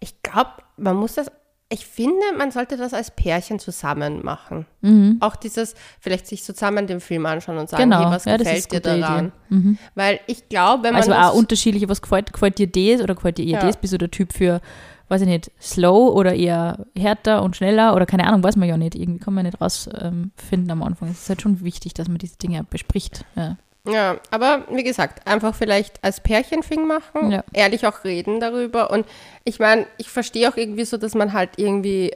S1: Ich glaube, man muss das. Ich finde, man sollte das als Pärchen zusammen machen.
S2: Mhm.
S1: Auch dieses, vielleicht sich zusammen den Film anschauen und sagen,
S2: Genau,
S1: hey, was
S2: ja,
S1: gefällt dir daran?
S2: Mhm.
S1: Weil ich glaube, wenn man
S2: Also auch unterschiedliche, was gefällt, gefällt dir das oder gefällt dir eher
S1: Ja.
S2: das? Bist du der Typ für, weiß ich nicht, slow oder eher härter und schneller oder keine Ahnung, weiß man ja nicht. Irgendwie kann man nicht rausfinden finden am Anfang. Es ist halt schon wichtig, dass man diese Dinge bespricht. Ja.
S1: Ja, aber wie gesagt, einfach vielleicht als Pärchenfing machen,
S2: Ja.
S1: ehrlich auch reden darüber. Und ich meine, ich verstehe auch irgendwie so, dass man halt irgendwie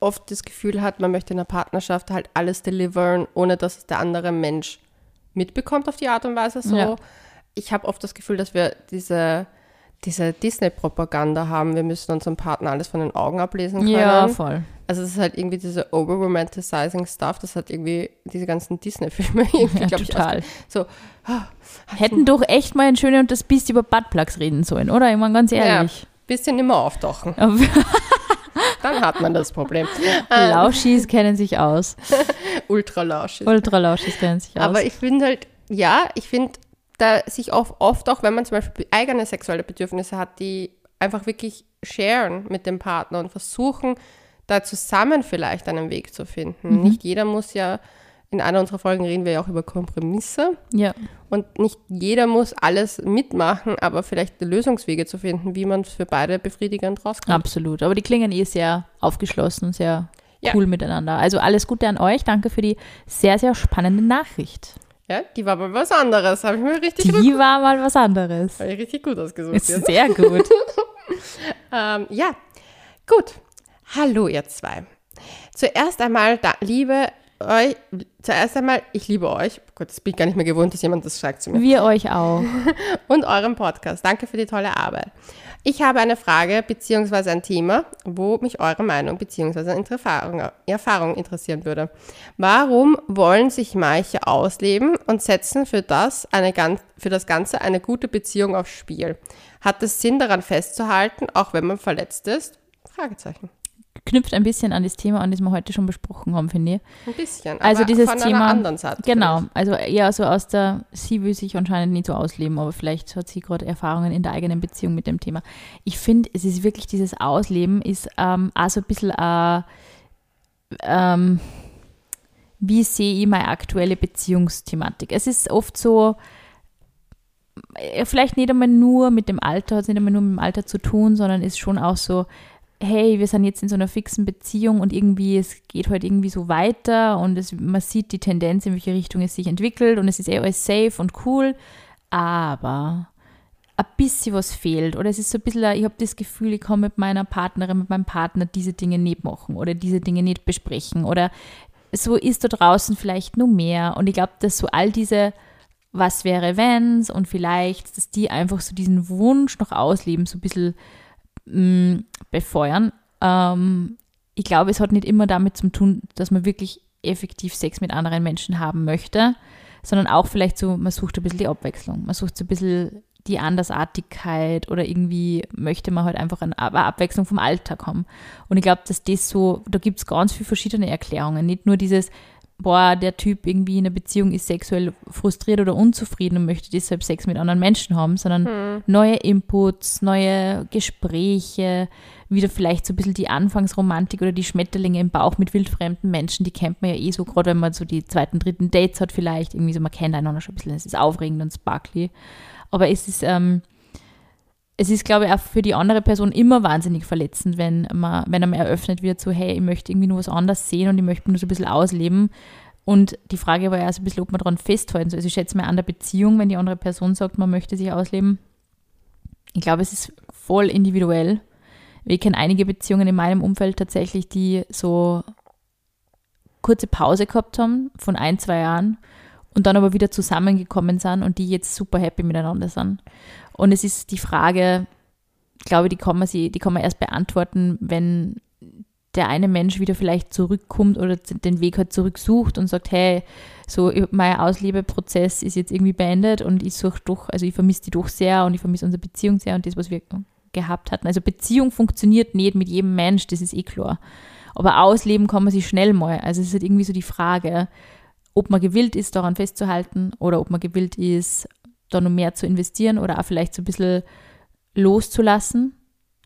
S1: oft das Gefühl hat, man möchte in einer Partnerschaft halt alles deliveren, ohne dass es der andere Mensch mitbekommt auf die Art und Weise so.
S2: Ja.
S1: Ich habe oft das Gefühl, dass wir diese, diese Disney-Propaganda haben, wir müssen unserem Partner alles von den Augen ablesen können.
S2: ja, voll.
S1: Also es ist halt irgendwie diese over-romanticizing Stuff, das hat irgendwie diese ganzen Disney-Filme irgendwie,
S2: Ja,
S1: glaube ich,
S2: total.
S1: so, ah,
S2: Hätten doch echt mal ein schönes und das Biest über Buttplugs reden sollen, oder? Ich meine, ganz ehrlich.
S1: bisschen immer auftauchen. Dann hat man das Problem.
S2: Lauschis kennen sich aus.
S1: Ultra lauschig.
S2: Ultralauschis kennen sich aus.
S1: Aber ich finde halt, ja, ich finde, da sich auch oft auch, wenn man zum Beispiel eigene sexuelle Bedürfnisse hat, die einfach wirklich sharen mit dem Partner und versuchen, da zusammen vielleicht einen Weg zu finden. Nicht jeder muss ja, in einer unserer Folgen reden wir ja auch über Kompromisse.
S2: ja.
S1: Und nicht jeder muss alles mitmachen, aber vielleicht Lösungswege zu finden, wie man für beide befriedigend rauskommt.
S2: Absolut. Aber die klingen eh sehr aufgeschlossen und sehr
S1: Ja.
S2: cool miteinander. Also alles Gute an euch. Danke für die sehr, sehr spannende Nachricht.
S1: Ja, die war mal was anderes. Habe ich mir richtig, gut,
S2: Die war mal was anderes.
S1: hab ich richtig gut ausgesucht.
S2: Ist
S1: jetzt.
S2: sehr gut.
S1: Ähm, ja, gut. Hallo, ihr zwei. Zuerst einmal, da, liebe euch, zuerst einmal, ich liebe euch. Oh Gott, das bin ich gar nicht mehr gewohnt, dass jemand das sagt zu mir.
S2: Wir euch auch.
S1: Und eurem Podcast. Danke für die tolle Arbeit. Ich habe eine Frage bzw. ein Thema, wo mich eure Meinung bzw. Erfahrung, Erfahrung interessieren würde. Warum wollen sich manche ausleben und setzen für das, eine, für das Ganze eine gute Beziehung aufs Spiel? Hat es Sinn, daran festzuhalten, auch wenn man verletzt ist? Fragezeichen.
S2: Knüpft ein bisschen an das Thema an, das wir heute schon besprochen haben, finde ich.
S1: Ein bisschen.
S2: Also dieses
S1: von
S2: Thema-
S1: einer anderen Seite.
S2: Genau, also eher so aus der, sie will sich anscheinend nicht so ausleben, aber vielleicht hat sie gerade Erfahrungen in der eigenen Beziehung mit dem Thema. Ich finde, es ist wirklich dieses Ausleben ist ähm, auch so ein bisschen, äh, ähm, wie sehe ich meine aktuelle Beziehungsthematik. Es ist oft so, äh, vielleicht nicht einmal nur mit dem Alter, hat es nicht einmal nur mit dem Alter zu tun, sondern ist schon auch so, hey, wir sind jetzt in so einer fixen Beziehung und irgendwie, es geht halt irgendwie so weiter und es, man sieht die Tendenz, in welche Richtung es sich entwickelt und es ist eh alles safe und cool, aber ein bisschen was fehlt oder? Es ist so ein bisschen, ich habe das Gefühl, ich kann mit meiner Partnerin, mit meinem Partner diese Dinge nicht machen oder diese Dinge nicht besprechen oder so ist da draußen vielleicht nur mehr. Und ich glaube, dass so all diese was wäre wenns? Und vielleicht, dass die einfach so diesen Wunsch nach Ausleben so ein bisschen mh, befeuern. Ähm, ich glaube, es hat nicht immer damit zu tun, dass man wirklich effektiv Sex mit anderen Menschen haben möchte, sondern auch vielleicht so, man sucht ein bisschen die Abwechslung. Man sucht so ein bisschen die Andersartigkeit oder irgendwie möchte man halt einfach eine Ab- Abwechslung vom Alltag haben. Und ich glaube, dass das so, da gibt es ganz viele verschiedene Erklärungen. Nicht nur dieses, boah, der Typ irgendwie in einer Beziehung ist sexuell frustriert oder unzufrieden und möchte deshalb Sex mit anderen Menschen haben, sondern neue Inputs, neue Gespräche, wieder vielleicht so ein bisschen die Anfangsromantik oder die Schmetterlinge im Bauch mit wildfremden Menschen, die kennt man ja eh so, gerade wenn man so die zweiten, dritten Dates hat vielleicht, irgendwie so, man kennt einander schon ein bisschen, es ist aufregend und sparkly. Aber es ist, ähm, es ist, glaube ich, auch für die andere Person immer wahnsinnig verletzend, wenn man, wenn einem eröffnet wird, so, hey, ich möchte irgendwie nur was anderes sehen und ich möchte nur so ein bisschen ausleben. Und die Frage war ja so ein bisschen, ob man daran festhalten soll. Also ich schätze mal an der Beziehung, wenn die andere Person sagt, man möchte sich ausleben. Ich glaube, es ist voll individuell. Ich kenne einige Beziehungen in meinem Umfeld tatsächlich, die so kurze Pause gehabt haben von ein, zwei Jahren und dann aber wieder zusammengekommen sind und die jetzt super happy miteinander sind. Und es ist die Frage, glaube die kann man, sie, die kann man erst beantworten, wenn der eine Mensch wieder vielleicht zurückkommt oder den Weg halt zurücksucht und sagt, hey, so mein Auslebeprozess ist jetzt irgendwie beendet und ich suche doch, also ich vermisse die doch sehr und ich vermisse unsere Beziehung sehr und das, was wir gehabt hatten. Also Beziehung funktioniert nicht mit jedem Mensch, das ist eh klar. Aber ausleben kann man sich schnell mal. Also es ist halt irgendwie so die Frage, ob man gewillt ist, daran festzuhalten oder ob man gewillt ist, da noch mehr zu investieren oder auch vielleicht so ein bisschen loszulassen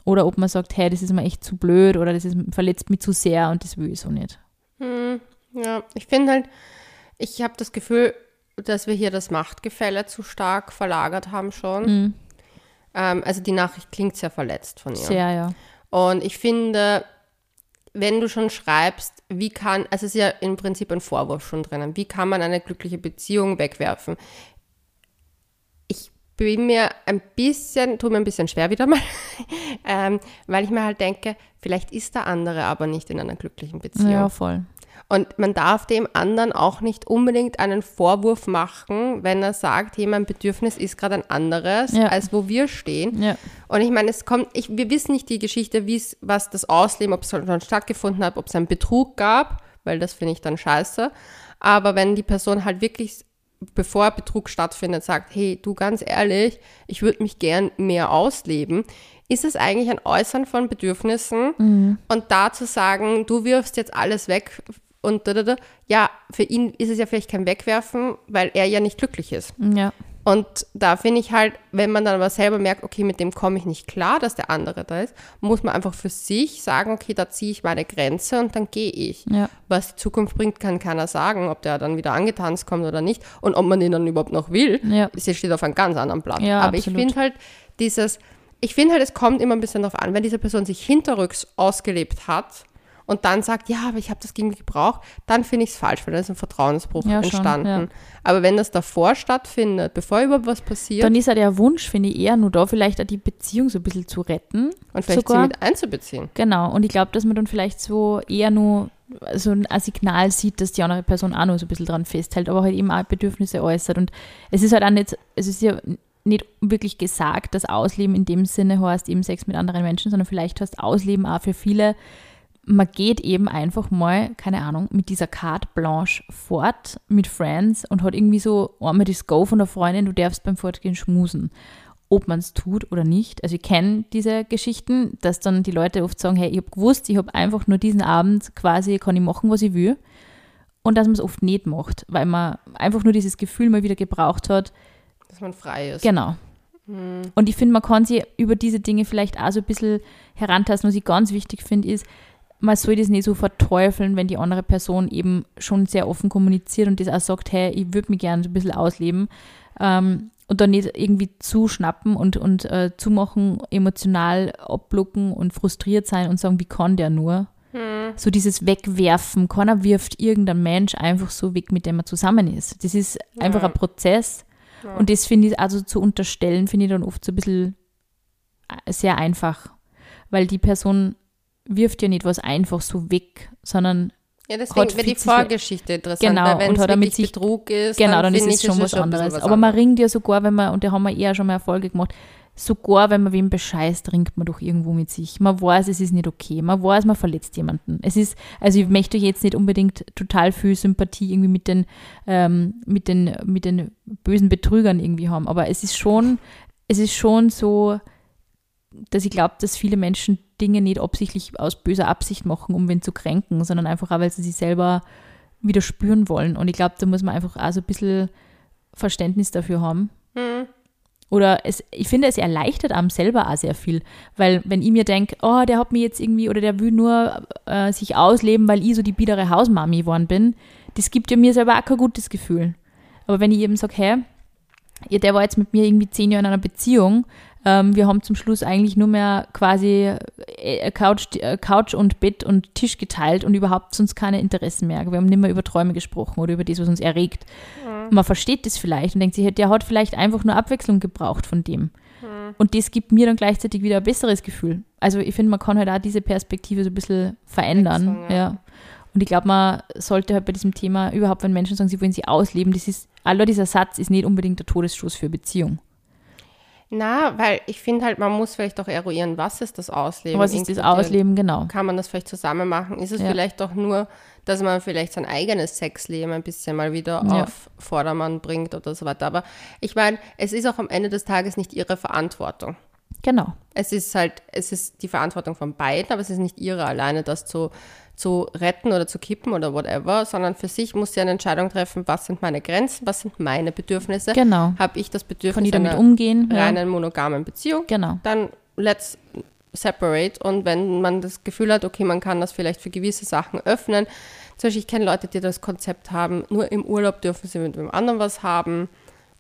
S2: Oder ob man sagt, hey, das ist mir echt zu blöd oder das ist, verletzt mich zu sehr und das will ich so nicht.
S1: Hm, ja, ich finde halt, ich habe das Gefühl, dass wir hier das Machtgefälle zu stark verlagert haben schon.
S2: Mhm.
S1: Ähm, also die Nachricht klingt sehr verletzt von ihr.
S2: Sehr, ja.
S1: Und ich finde, wenn du schon schreibst, wie kann, also es ist ja im Prinzip ein Vorwurf schon drinnen, wie kann man eine glückliche Beziehung wegwerfen? Bin mir ein bisschen, tut mir ein bisschen schwer wieder mal, ähm, weil ich mir halt denke, vielleicht ist der andere aber nicht in einer glücklichen Beziehung.
S2: Ja, voll.
S1: Und man darf dem anderen auch nicht unbedingt einen Vorwurf machen, wenn er sagt, hey, mein Bedürfnis ist gerade ein anderes,
S2: Ja.
S1: als wo wir stehen.
S2: Ja.
S1: Und ich meine, es kommt, ich, wir wissen nicht die Geschichte, was das Ausleben, ob es schon stattgefunden hat, ob es einen Betrug gab, weil das finde ich dann scheiße. Aber wenn die Person halt wirklich, bevor Betrug stattfindet, sagt, hey, du ganz ehrlich, ich würde mich gern mehr ausleben, ist es eigentlich ein Äußern von Bedürfnissen und da zu sagen, du wirfst jetzt alles weg und da, da, da, ja, für ihn ist es ja vielleicht kein Wegwerfen, weil er ja nicht glücklich ist.
S2: Ja.
S1: Und da finde ich halt, wenn man dann aber selber merkt, okay, mit dem komme ich nicht klar, dass der andere da ist, muss man einfach für sich sagen, okay, da ziehe ich meine Grenze und dann gehe ich.
S2: Ja.
S1: Was die Zukunft bringt, kann keiner sagen, ob der dann wieder angetanzt kommt oder nicht und ob man ihn dann überhaupt noch will.
S2: Ja.
S1: Das steht auf einem ganz anderen Blatt.
S2: Ja,
S1: aber ich
S2: absolut.
S1: finde halt dieses, ich finde halt, es kommt immer ein bisschen darauf an, wenn diese Person sich hinterrücks ausgelebt hat und dann sagt, ja, aber ich habe das irgendwie gebraucht, dann finde ich es falsch, weil dann ist ein Vertrauensbruch
S2: Ja, schon,
S1: entstanden.
S2: ja.
S1: Aber wenn das davor stattfindet, bevor überhaupt was passiert,
S2: Dann ist ja der Wunsch, finde ich, eher nur da, vielleicht auch die Beziehung so ein bisschen zu retten.
S1: und vielleicht
S2: sogar.
S1: sie mit einzubeziehen.
S2: Genau. Und ich glaube, dass man dann vielleicht so eher nur so ein Signal sieht, dass die andere Person auch noch so ein bisschen dran festhält, aber halt eben auch Bedürfnisse äußert. Und es ist halt auch nicht, es ist ja nicht wirklich gesagt, dass Ausleben in dem Sinne heißt eben Sex mit anderen Menschen, sondern vielleicht heißt Ausleben auch für viele, man geht eben einfach mal, keine Ahnung, mit dieser Carte Blanche fort mit Friends und hat irgendwie so einmal das Go von der Freundin, du darfst beim Fortgehen schmusen. Ob man es tut oder nicht. Also ich kenne diese Geschichten, dass dann die Leute oft sagen, hey, ich habe gewusst, ich habe einfach nur diesen Abend quasi, kann ich machen, was ich will. Und dass man es oft nicht macht, weil man einfach nur dieses Gefühl mal wieder gebraucht hat,
S1: Dass man frei ist.
S2: Genau. Und ich finde, man kann sich über diese Dinge vielleicht auch so ein bisschen herantasten. Was ich ganz wichtig finde, ist, man soll das nicht so verteufeln, wenn die andere Person eben schon sehr offen kommuniziert und das auch sagt, hey, ich würde mich gerne so ein bisschen ausleben. Ähm, und dann nicht irgendwie zuschnappen und, und äh, zumachen, emotional abblocken und frustriert sein und sagen, wie kann der nur? So dieses Wegwerfen, keiner wirft irgendein Mensch einfach so weg, mit dem er zusammen ist. Das ist einfach ein Prozess. Und das finde ich, also zu unterstellen, finde ich dann oft so ein bisschen äh, sehr einfach. Weil die Person wirft ja nicht was einfach so weg, sondern
S1: Ja, deswegen wäre die Vorgeschichte interessant,
S2: Genau,
S1: weil wenn
S2: und
S1: es
S2: mit sich-
S1: Betrug ist,
S2: genau, dann, ist
S1: finde
S2: es schon was
S1: bisschen
S2: anderes.
S1: was
S2: Aber man ringt ja sogar, wenn man, und da haben wir eher schon mal Erfolge gemacht, sogar wenn man wem bescheißt, ringt man doch irgendwo mit sich. Man weiß, es ist nicht okay. Man weiß, man verletzt jemanden. Es ist, also ich möchte jetzt nicht unbedingt total viel Sympathie irgendwie mit den, ähm, mit den, mit den bösen Betrügern irgendwie haben. Aber es ist schon, es ist schon so, dass ich glaube, dass viele Menschen Dinge nicht absichtlich aus böser Absicht machen, um wen zu kränken, sondern einfach auch, weil sie sich selber wieder spüren wollen. Und ich glaube, da muss man einfach auch so ein bisschen Verständnis dafür haben.
S1: Hm.
S2: Oder es, ich finde, es erleichtert einem selber auch sehr viel. Weil wenn ich mir denke, oh, der hat mir jetzt irgendwie, oder der will nur äh, sich ausleben, weil ich so die biedere Hausmami geworden bin, das gibt ja mir selber auch kein gutes Gefühl. Aber wenn ich eben sage, hey, ja, der war jetzt mit mir irgendwie zehn Jahre in einer Beziehung, ähm, wir haben zum Schluss eigentlich nur mehr quasi äh, Couch, äh, Couch und Bett und Tisch geteilt und überhaupt sonst keine Interessen mehr. Wir haben nicht mehr über Träume gesprochen oder über das, was uns erregt. Man versteht das vielleicht und denkt sich, der hat vielleicht einfach nur Abwechslung gebraucht von dem. Und das gibt mir dann gleichzeitig wieder ein besseres Gefühl. Also ich finde, man kann halt auch diese Perspektive so ein bisschen verändern.
S1: Ja.
S2: ja. Und ich glaube, man sollte halt bei diesem Thema überhaupt, wenn Menschen sagen, sie wollen sie ausleben, das ist, aller dieser Satz ist nicht unbedingt der Todesstoß für Beziehung.
S1: Na, weil ich finde halt, man muss vielleicht auch eruieren, was ist das Ausleben?
S2: Was ist das. Ausleben, genau.
S1: Kann man das vielleicht zusammen machen? Ist es
S2: Ja.
S1: vielleicht doch nur, dass man vielleicht sein eigenes Sexleben ein bisschen mal wieder
S2: Ja.
S1: auf Vordermann bringt oder so weiter? Aber ich meine, es ist auch am Ende des Tages nicht ihre Verantwortung.
S2: Genau.
S1: Es ist halt, es ist die Verantwortung von beiden, aber es ist nicht ihre alleine, das zu, zu retten oder zu kippen oder whatever, sondern für sich muss sie eine Entscheidung treffen, was sind meine Grenzen, was sind meine Bedürfnisse.
S2: Genau.
S1: Habe ich das
S2: Kann
S1: Bedürfnis
S2: ich damit
S1: einer
S2: umgehen? Ja.
S1: reinen monogamen Beziehung?
S2: Genau.
S1: Dann let's separate. Und wenn man das Gefühl hat, okay, man kann das vielleicht für gewisse Sachen öffnen. Zum Beispiel, ich kenne Leute, die das Konzept haben, nur im Urlaub dürfen sie mit dem anderen was haben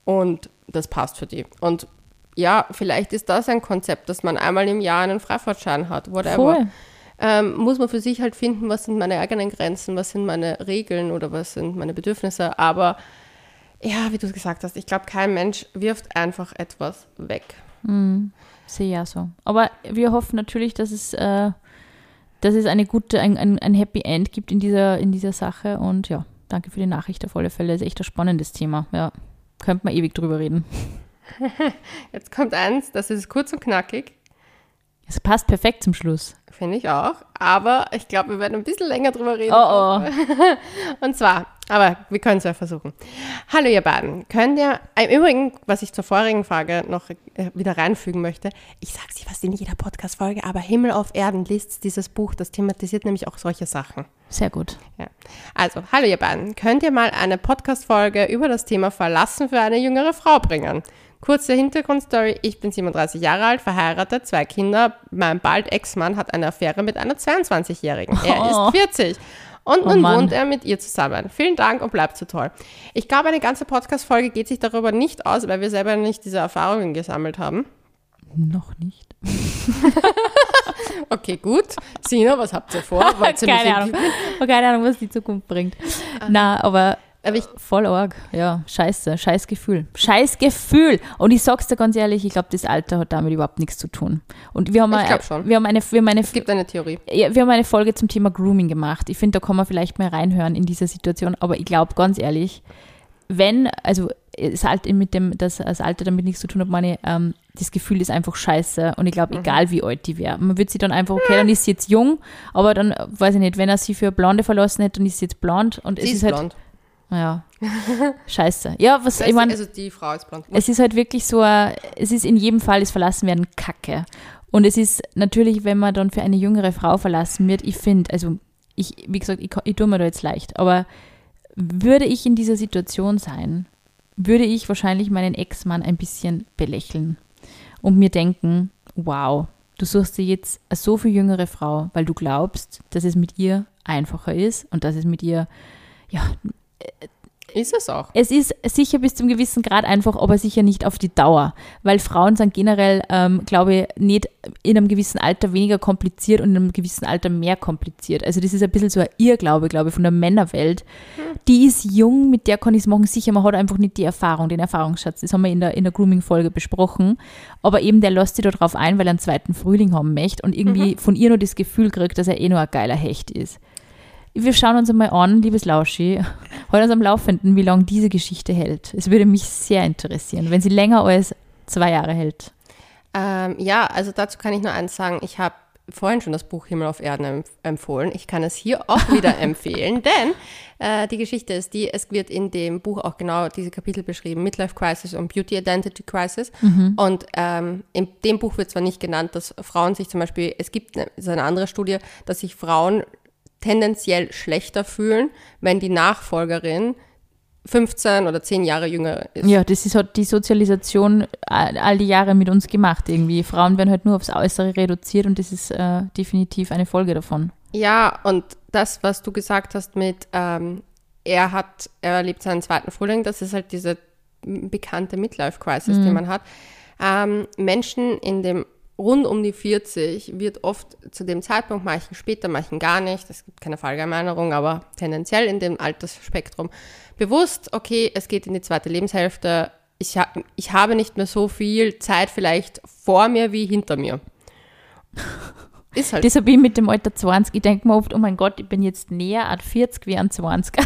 S1: und das passt für die. Und ja, vielleicht ist das ein Konzept, dass man einmal im Jahr einen Freifahrtschein hat, whatever.
S2: Voll.
S1: Ähm, muss man für sich halt finden, was sind meine eigenen Grenzen, was sind meine Regeln oder was sind meine Bedürfnisse. Aber ja, wie du es gesagt hast, ich glaube, kein Mensch wirft einfach etwas weg.
S2: Sehe ja so. Aber wir hoffen natürlich, dass es, äh, dass es eine gute, ein, ein, ein Happy End gibt in dieser, in dieser Sache. Und ja, danke für die Nachricht auf alle Fälle. Das ist echt ein spannendes Thema. Ja, könnte man ewig drüber reden.
S1: Jetzt kommt eins, das ist kurz und knackig,
S2: Es passt perfekt zum Schluss.
S1: finde ich auch. Aber ich glaube, wir werden ein bisschen länger drüber reden.
S2: Oh, oh.
S1: Und zwar, aber wir können es ja versuchen. Hallo ihr beiden, könnt ihr, im Übrigen, was ich zur vorigen Frage noch äh, wieder reinfügen möchte, ich sage sie fast in jeder Podcast-Folge, aber Himmel auf Erden liest dieses Buch, das thematisiert nämlich auch solche Sachen.
S2: Sehr gut.
S1: Ja. Also, hallo ihr beiden, könnt ihr mal eine Podcast-Folge über das Thema Verlassen für eine jüngere Frau bringen? Kurze Hintergrundstory, ich bin 37 Jahre alt, verheiratet, zwei Kinder, mein bald Ex-Mann hat eine Affäre mit einer 22-Jährigen. Er
S2: Oh.
S1: ist 40. Und
S2: Oh
S1: nun
S2: Mann.
S1: wohnt er mit ihr zusammen. Vielen Dank und bleibt so toll. Ich glaube, eine ganze Podcast-Folge geht sich darüber nicht aus, weil wir selber nicht diese Erfahrungen gesammelt haben.
S2: Noch nicht.
S1: Okay, gut. Sina, was habt ihr vor?
S2: Keine Ahnung.
S1: irgendwie-
S2: Keine Ahnung, was die Zukunft bringt. Na, aber
S1: Aber ich,
S2: voll arg. Ja, scheiße. Scheiß Gefühl. Scheiß Gefühl. Und ich sag's dir ganz ehrlich, ich glaube, das Alter hat damit überhaupt nichts zu tun. Und wir haben,
S1: Ich
S2: eine-
S1: glaub schon.
S2: wir haben eine, wir haben eine,
S1: es gibt eine Theorie.
S2: ja, wir haben eine Folge zum Thema Grooming gemacht. Ich finde, da kann man vielleicht mal reinhören in dieser Situation. Aber ich glaube, ganz ehrlich, wenn, also das Alter, mit dem, das, das Alter damit nichts zu tun hat, meine, ähm, das Gefühl ist einfach scheiße. Und ich
S1: Mhm.
S2: glaube, egal wie alt die wäre, man wird sie dann einfach, okay, dann ist sie jetzt jung, aber dann, äh, weiß ich nicht, wenn er sie für Blonde verlassen hätte, dann ist sie jetzt blond. Und es
S1: Sie
S2: ist,
S1: ist
S2: halt, naja, scheiße. Ja, was, ich meine,
S1: also die Frau ist blond.
S2: es ist halt wirklich so, es ist in jedem Fall das Verlassenwerden Kacke. Und es ist natürlich, wenn man dann für eine jüngere Frau verlassen wird, ich finde, also ich, wie gesagt, ich, ich tue mir da jetzt leicht, aber würde ich in dieser Situation sein, würde ich wahrscheinlich meinen Ex-Mann ein bisschen belächeln und mir denken, wow, du suchst dir jetzt eine so viel jüngere Frau, weil du glaubst, dass es mit ihr einfacher ist und dass es mit ihr, ja,
S1: Ist es auch.
S2: es ist sicher bis zum gewissen Grad einfach, aber sicher nicht auf die Dauer, weil Frauen sind generell, ähm, glaube ich, nicht in einem gewissen Alter weniger kompliziert und in einem gewissen Alter mehr kompliziert. Also das ist ein bisschen so ein Irrglaube, glaube ich, von der Männerwelt. Die ist jung, mit der kann ich es machen. Sicher, man hat einfach nicht die Erfahrung, den Erfahrungsschatz. Das haben wir in der, in der Grooming-Folge besprochen. Aber eben, der lässt sich da drauf ein, weil er einen zweiten Frühling haben möchte und irgendwie von ihr nur das Gefühl kriegt, dass er eh nur ein geiler Hecht ist. Wir schauen uns einmal an, liebes Lauschi, heute uns am Laufenden, wie lange diese Geschichte hält. Es würde mich sehr interessieren, wenn sie länger als zwei Jahre hält.
S1: Ähm, ja, also dazu kann ich nur eins sagen. Ich habe vorhin schon das Buch Himmel auf Erden empf empfohlen. Ich kann es hier auch wieder empfehlen, denn äh, die Geschichte ist die, es wird in dem Buch auch genau diese Kapitel beschrieben, Midlife Crisis und Beauty Identity Crisis. Und ähm, in dem Buch wird zwar nicht genannt, dass Frauen sich zum Beispiel, es gibt eine, ist eine andere Studie, dass sich Frauen tendenziell schlechter fühlen, wenn die Nachfolgerin 15 oder 10 Jahre jünger ist.
S2: Ja, das ist halt die Sozialisation all, all die Jahre mit uns gemacht irgendwie. Frauen werden halt nur aufs Äußere reduziert und das ist äh, definitiv eine Folge davon.
S1: Ja, und das, was du gesagt hast mit, ähm, er hat, er erlebt seinen zweiten Frühling, das ist halt diese bekannte Midlife-Crisis, die man hat. Ähm, Menschen in dem rund um die 40 wird oft zu dem Zeitpunkt, manchen später, manchen gar nicht, es gibt keine Verallgemeinerung, aber tendenziell in dem Altersspektrum bewusst, okay, es geht in die zweite Lebenshälfte, ich, ha ich habe nicht mehr so viel Zeit vielleicht vor mir wie hinter mir. Ist halt
S2: Deshalb bin ich mit dem Alter 20, ich denke mir oft, oh mein Gott, ich bin jetzt näher an 40 wie an 20.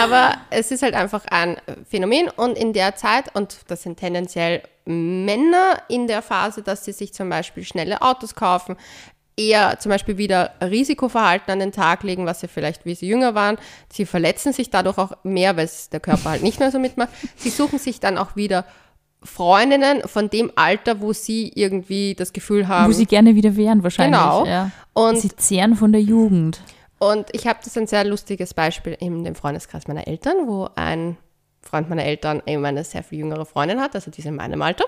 S1: Aber es ist halt einfach ein Phänomen und in der Zeit, und das sind tendenziell Männer in der Phase, dass sie sich zum Beispiel schnelle Autos kaufen, eher zum Beispiel wieder Risikoverhalten an den Tag legen, was sie vielleicht, wie sie jünger waren. Sie verletzen sich dadurch auch mehr, weil es der Körper halt nicht mehr so mitmacht. Sie suchen sich dann auch wieder Freundinnen von dem Alter, wo sie irgendwie das Gefühl haben.
S2: Wo sie gerne wieder wären wahrscheinlich.
S1: Genau.
S2: Ja.
S1: Und
S2: sie zehren von der Jugend.
S1: Und ich habe das ein sehr lustiges Beispiel in dem Freundeskreis meiner Eltern, wo ein Freund meiner Eltern eben eine sehr viel jüngere Freundin hat, also die ist in meinem Alter.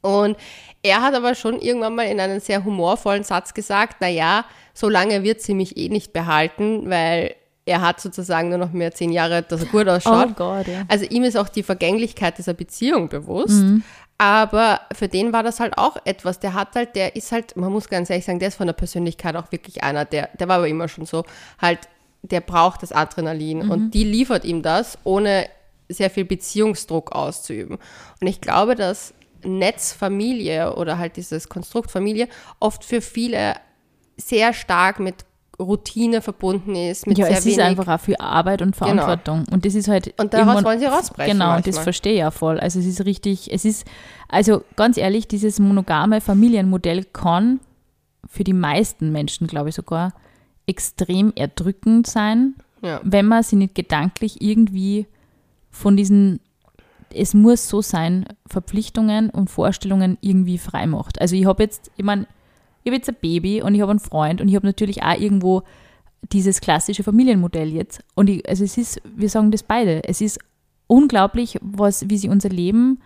S1: Und er hat aber schon irgendwann mal in einem sehr humorvollen Satz gesagt, naja, so lange wird sie mich eh nicht behalten, weil er hat sozusagen nur noch mehr zehn Jahre, dass er gut ausschaut.
S2: Oh Gott, ja.
S1: Also ihm ist auch die Vergänglichkeit dieser Beziehung bewusst. Aber für den war das halt auch etwas. Der hat halt, der ist halt, man muss ganz ehrlich sagen, der ist von der Persönlichkeit auch wirklich einer, der, der war aber immer schon so, halt, der braucht das Adrenalin und die liefert ihm das, ohne sehr viel Beziehungsdruck auszuüben. Und ich glaube, dass Netzfamilie oder halt dieses Konstrukt Familie oft für viele sehr stark mit Routine verbunden ist, mit
S2: Ja,
S1: sehr
S2: es ist
S1: wenig
S2: einfach auch viel Arbeit und Verantwortung. Und das ist halt.
S1: Und daraus wollen sie rausbrechen
S2: Genau, und das
S1: manchmal.
S2: verstehe ich ja voll. Also es ist richtig, es ist, also ganz ehrlich, dieses monogame Familienmodell kann für die meisten Menschen, glaube ich sogar, extrem erdrückend sein,
S1: Ja.
S2: wenn man sie nicht gedanklich irgendwie von diesen, es muss so sein, Verpflichtungen und Vorstellungen irgendwie frei macht. Also ich habe jetzt, ich meine, ich habe jetzt ein Baby und ich habe einen Freund und ich habe natürlich auch irgendwo dieses klassische Familienmodell jetzt. Und ich, also es ist, wir sagen das beide, es ist unglaublich, was, wie sich unser Leben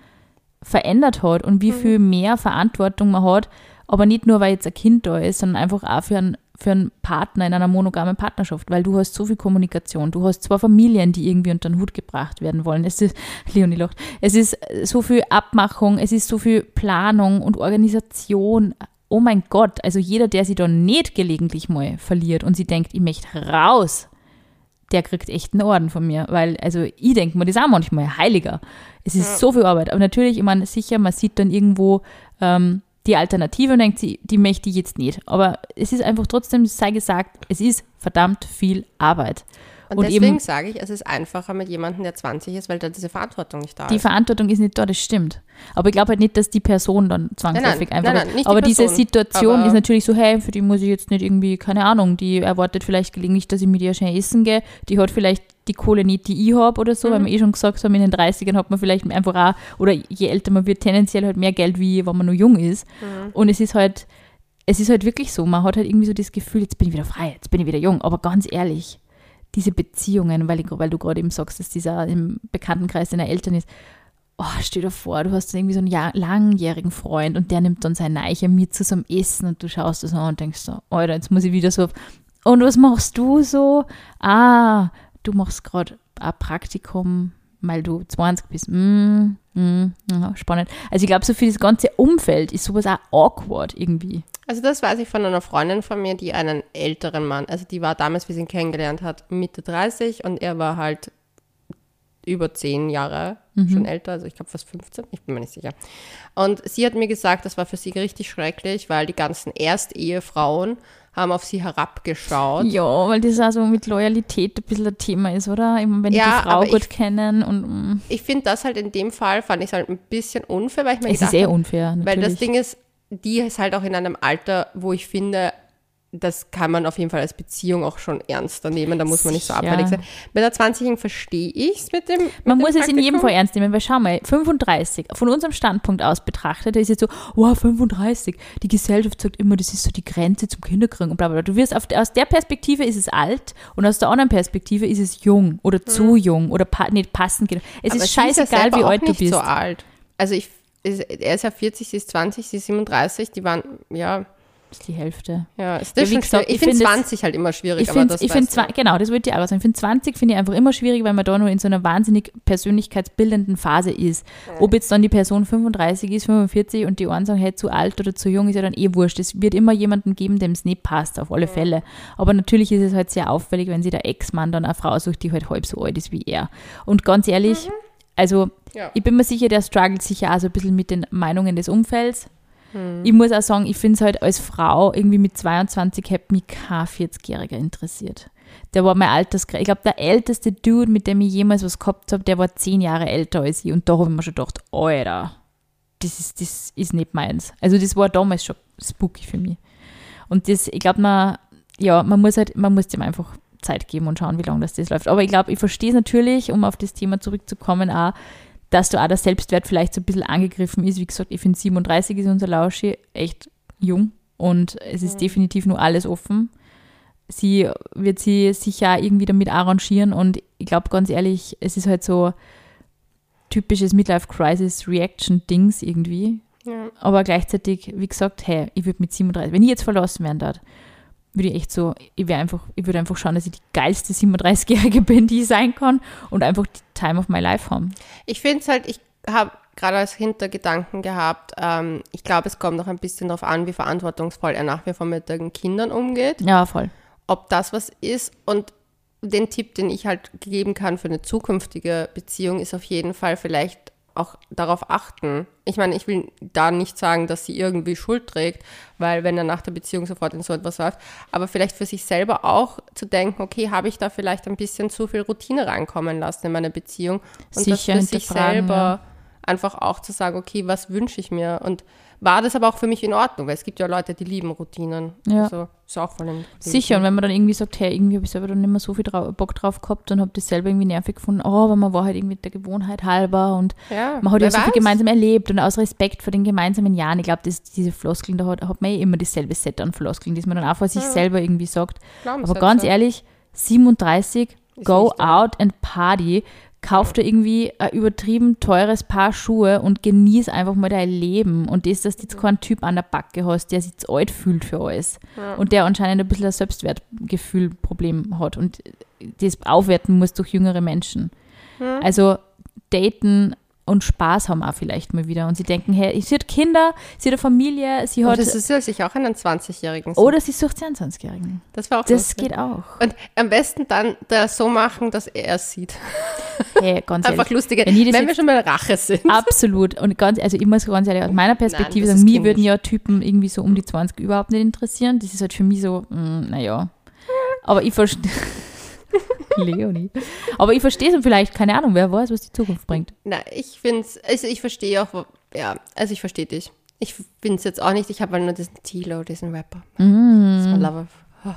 S2: verändert hat und wie viel mehr Verantwortung man hat, aber nicht nur, weil jetzt ein Kind da ist, sondern einfach auch für einen, für einen Partner in einer monogamen Partnerschaft, weil du hast so viel Kommunikation, du hast zwei Familien, die irgendwie unter den Hut gebracht werden wollen. Es ist, Leonie lacht, es ist so viel Abmachung, es ist so viel Planung und Organisation. Oh mein Gott, also jeder, der sich da nicht gelegentlich mal verliert und sie denkt, ich möchte raus, der kriegt echt einen Orden von mir, weil, also ich denke mir das auch manchmal heiliger. Es ist so viel Arbeit. Aber natürlich, ich meine, sicher, man sieht dann irgendwo ähm, die Alternative und denkt sie, die möchte ich jetzt nicht. Aber es ist einfach trotzdem, sei gesagt, es ist verdammt viel Arbeit.
S1: Und,
S2: Und
S1: deswegen sage ich, es ist einfacher mit jemandem, der 20 ist, weil da diese Verantwortung nicht da
S2: Die
S1: ist.
S2: Verantwortung ist nicht da, das stimmt. Aber ich glaube halt nicht, dass die Person dann zwangsläufig
S1: Nein, nein,
S2: einfach
S1: nein, nicht die
S2: Aber diese
S1: Person,
S2: Situation
S1: aber-
S2: ist natürlich so, hey, für die muss ich jetzt nicht irgendwie, keine Ahnung, die erwartet vielleicht gelegentlich, dass ich mit ihr schnell essen gehe. Die hat vielleicht die Kohle nicht, die ich habe oder so, weil
S1: Mhm.
S2: wir eh schon gesagt haben, in den 30ern hat man vielleicht einfach auch, oder je älter man wird, tendenziell halt mehr Geld, wie wenn man nur jung ist.
S1: Mhm.
S2: Und es ist halt, es ist halt wirklich so, man hat halt irgendwie so das Gefühl, jetzt bin ich wieder frei, jetzt bin ich wieder jung. Aber ganz ehrlich, diese Beziehungen, weil, ich, weil du gerade eben sagst, dass dieser im Bekanntenkreis deiner Eltern ist, oh, stell dir vor, du hast irgendwie so einen Jahr, langjährigen Freund und der nimmt dann sein Neiche mit zu so einem Essen und du schaust das an und denkst so, Alter, jetzt muss ich wieder so, und was machst du so? Ah, du machst gerade ein Praktikum, weil du 20 bist. Mm, mm, spannend. Also ich glaube, so für das ganze Umfeld ist sowas auch awkward irgendwie.
S1: Also das weiß ich von einer Freundin von mir, die einen älteren Mann, also die war damals, wie sie ihn kennengelernt hat, Mitte 30 und er war halt über 10 Jahre schon älter, also ich glaube fast 15, ich bin mir nicht sicher. Und sie hat mir gesagt, das war für sie richtig schrecklich, weil die ganzen Erstehefrauen haben auf sie herabgeschaut.
S2: Ja, weil das auch so mit Loyalität ein bisschen ein Thema ist, oder? Immer wenn
S1: Ja,
S2: die Frau gut
S1: ich-
S2: kennen und mm,
S1: Ich finde das halt in dem Fall, fand ich halt ein bisschen unfair, weil ich mir
S2: es
S1: gedacht
S2: ist eh
S1: habe,
S2: unfair, natürlich.
S1: Weil das Ding ist, die ist halt auch in einem Alter, wo ich finde, das kann man auf jeden Fall als Beziehung auch schon ernster nehmen. Da muss man nicht so abfällig sein. Bei der 20-Jährigen verstehe ich es mit dem. Mit
S2: Man
S1: dem
S2: muss es in jedem
S1: Praktikum.
S2: Fall ernst nehmen, weil schau mal, 35, von unserem Standpunkt aus betrachtet, da ist jetzt so, wow, 35, die Gesellschaft sagt immer, das ist so die Grenze zum Kinderkriegen und bla bla. bla. Du wirst auf, aus der Perspektive ist es alt und aus der anderen Perspektive ist es jung oder zu jung oder pa nicht passend. genug. Es
S1: Aber
S2: ist scheißegal, wie alt du bist.
S1: so alt. Also ich, er ist ja 40, sie ist 20, sie ist 37. Die waren, ja,
S2: Das ist die Hälfte.
S1: ja, ist
S2: Ja,
S1: das
S2: wie
S1: schon
S2: gesagt.
S1: Ich
S2: ich
S1: finde
S2: find es-
S1: 20 halt immer schwierig,
S2: Ich
S1: aber
S2: finde, find genau, das wollte ich auch sagen. Ich finde 20 finde ich einfach immer schwierig, weil man da nur in so einer wahnsinnig persönlichkeitsbildenden Phase ist. Ob jetzt dann die Person 35 ist, 45 und die einen sagen, hey, zu alt oder zu jung, ist ja dann eh wurscht. Es wird immer jemanden geben, dem es nicht passt, auf alle Fälle. Aber natürlich ist es halt sehr auffällig, wenn sich der Ex-Mann dann eine Frau sucht, die halt halb so alt ist wie er. Und ganz ehrlich, also
S1: Ja.
S2: ich bin mir sicher, der struggelt sicher auch so ein bisschen mit den Meinungen des Umfelds. Ich muss auch sagen, ich finde es halt als Frau irgendwie mit 22 hätte mich kein 40-Jähriger interessiert. Der war mein Alterskreis. Ich glaube, der älteste Dude, mit dem ich jemals was gehabt habe, der war zehn Jahre älter als ich. Und da habe ich mir schon gedacht, Alter, das ist, das ist nicht meins. Also das war damals schon spooky für mich. Und das, ich glaube, man, ja, man muss halt, man muss dem einfach Zeit geben und schauen, wie lange das, das läuft. Aber ich glaube, ich verstehe es natürlich, um auf das Thema zurückzukommen, auch, dass du auch der Selbstwert vielleicht so ein bisschen angegriffen ist. Wie gesagt, ich finde 37 ist unser Lauschi echt jung und es ist definitiv nur alles offen. Sie wird sie sicher auch irgendwie damit arrangieren und ich glaube ganz ehrlich, es ist halt so typisches Midlife-Crisis-Reaction-Dings irgendwie.
S1: Ja.
S2: Aber gleichzeitig, wie gesagt, hey, ich würde mit 37, wenn ich jetzt verlassen werden darf, würde ich echt so, ich wäre einfach, ich würde einfach schauen, dass ich die geilste 37-Jährige bin, die ich sein kann und einfach die Time of my life haben.
S1: Ich finde es halt, ich habe gerade als Hintergedanken gehabt, ähm, ich glaube, es kommt noch ein bisschen darauf an, wie verantwortungsvoll er nach wie vor mit den Kindern umgeht,
S2: Ja, voll.
S1: ob das was ist. Und den Tipp, den ich halt geben kann für eine zukünftige Beziehung, ist auf jeden Fall vielleicht auch darauf achten. Ich meine, ich will da nicht sagen, dass sie irgendwie Schuld trägt, weil wenn er nach der Beziehung sofort in so etwas läuft, aber vielleicht für sich selber auch zu denken, okay, habe ich da vielleicht ein bisschen zu viel Routine reinkommen lassen in meine Beziehung und
S2: Sicher
S1: das für sich selber
S2: ja.
S1: einfach auch zu sagen, okay, was wünsche ich mir und war das aber auch für mich in Ordnung, weil es gibt ja Leute, die lieben Routinen.
S2: Ja.
S1: Also ist auch voll
S2: Sicher, und wenn man dann irgendwie sagt, hey, irgendwie habe ich selber dann nicht mehr so viel drau Bock drauf gehabt und habe das selber irgendwie nervig gefunden, oh, aber man war halt irgendwie der Gewohnheit halber und
S1: Ja,
S2: man hat ja so viel gemeinsam erlebt und aus Respekt vor den gemeinsamen Jahren, ich glaube, diese Floskeln, da hat, hat man eh immer dasselbe Set an Floskeln, die man dann auch vor sich
S1: Ja.
S2: selber irgendwie sagt. Aber ganz ehrlich, 37,
S1: Ist
S2: go out and party, kauf dir irgendwie ein übertrieben teures Paar Schuhe und genieß einfach mal dein Leben. Und das, dass du jetzt keinen Typ an der Backe hast, der sich zu alt fühlt für alles
S1: Ja.
S2: und der anscheinend ein bisschen ein Selbstwertgefühlproblem hat und das aufwerten muss durch jüngere Menschen.
S1: Hm.
S2: Also daten und Spaß haben auch vielleicht mal wieder. Und sie denken, hey, sie hat Kinder, sie hat eine Familie, sie hat.
S1: das ist ja sich auch einen 20-Jährigen.
S2: Oder sie sucht 22-Jährigen.
S1: das war auch
S2: Das
S1: lustig.
S2: geht auch.
S1: Und am besten dann das so machen, dass er es sieht.
S2: Hey, ganz
S1: Einfach
S2: ehrlich.
S1: lustige,
S2: wenn ich das
S1: wenn
S2: jetzt-
S1: wir schon mal Rache sind.
S2: Absolut. Und ganz, also ich muss ganz ehrlich aus meiner Perspektive
S1: das
S2: sagen, mir würden ja Typen irgendwie so um die 20 überhaupt nicht interessieren. Das ist halt für mich so, mm, naja. Aber ich verstehe. Leonie. Aber ich verstehe es und vielleicht, keine Ahnung, wer weiß, was die Zukunft bringt.
S1: Na, ich finde es, also ich verstehe auch, ja, also ich verstehe dich. Ich finde es jetzt auch nicht, ich habe halt nur diesen Tilo, diesen Rapper.
S2: Mm.
S1: Das war Lover. Oh,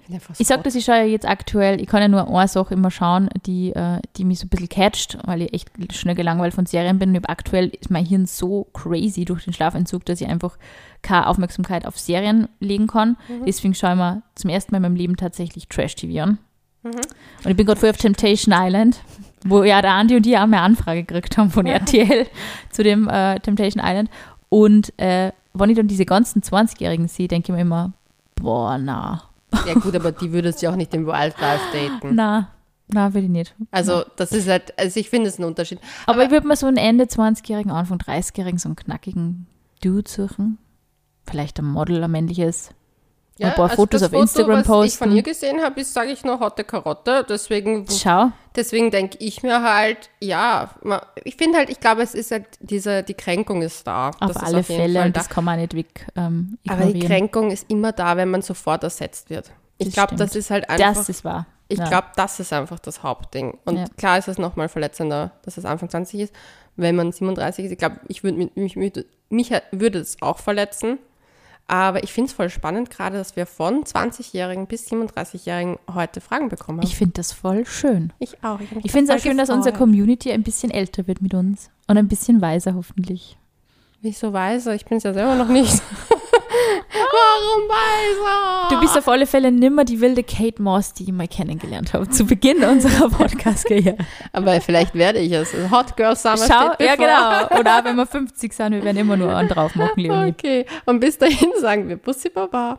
S1: ich bin einfach so
S2: Ich sag das, ich schaue ja jetzt aktuell, ich kann ja nur eine Sache immer schauen, die, äh, die mich so ein bisschen catcht, weil ich echt schnell gelangweilt von Serien bin. Und aktuell ist mein Hirn so crazy durch den Schlafentzug, dass ich einfach keine Aufmerksamkeit auf Serien legen kann. Deswegen schaue ich mir zum ersten Mal in meinem Leben tatsächlich Trash-TV an. Und ich bin gerade voll auf Temptation Island, wo ja der Andi und ich auch eine Anfrage gekriegt haben von RTL zu dem äh, Temptation Island. Und äh, wenn ich dann diese ganzen 20-Jährigen sehe, denke ich mir immer, boah, na,
S1: Ja gut, aber die würdest du ja auch nicht im Wildlife daten.
S2: na, na, will ich nicht.
S1: Also das ist halt, also ich finde es ein Unterschied.
S2: Aber, ich würde mir so einen Ende 20-Jährigen, Anfang 30-Jährigen, so einen knackigen Dude suchen. Vielleicht ein Model, ein männliches. Ein paar Fotos
S1: also das
S2: auf
S1: Foto,
S2: Instagram
S1: was
S2: posten.
S1: ich von ihr gesehen habe, ist, sage ich nur, hotte Karotte. Deswegen,
S2: Schau,
S1: deswegen denke ich mir halt, ja, ich finde halt, ich glaube, es ist halt, diese, die Kränkung ist da.
S2: auf
S1: Das
S2: alle
S1: jeden
S2: Fälle.
S1: Fall da.
S2: das kann man nicht weg ähm,
S1: Aber die. Kränkung ist immer da, wenn man sofort ersetzt wird. Ich glaube, das ist halt einfach.
S2: Das ist wahr.
S1: Ich
S2: Ja.
S1: glaube, das ist einfach das Hauptding. Und
S2: Ja.
S1: klar ist es nochmal verletzender, dass es Anfang 20 ist, wenn man 37 ist. Ich glaube, ich würde mich, mich, mich, mich würde es auch verletzen. Aber ich finde es voll spannend, gerade, dass wir von 20-Jährigen bis 37-Jährigen heute Fragen bekommen haben.
S2: Ich finde das voll schön.
S1: Ich auch. mich
S2: Ich finde es auch schön, dass unsere. Community ein bisschen älter wird mit uns. Und ein bisschen weiser hoffentlich.
S1: Wieso weiser? Ich bin es ja selber noch nicht. Warum weiser?
S2: Du bist auf alle Fälle nimmer die wilde Kate Moss, die ich mal kennengelernt habe, zu Beginn unserer Podcast-Karriere.
S1: Aber vielleicht werde ich es. Hot Girl Summer
S2: Schau, ja genau. Oder auch wenn wir 50 sind, wir werden immer nur einen drauf machen, Leonie.
S1: Okay, und bis dahin sagen wir Bussi Baba.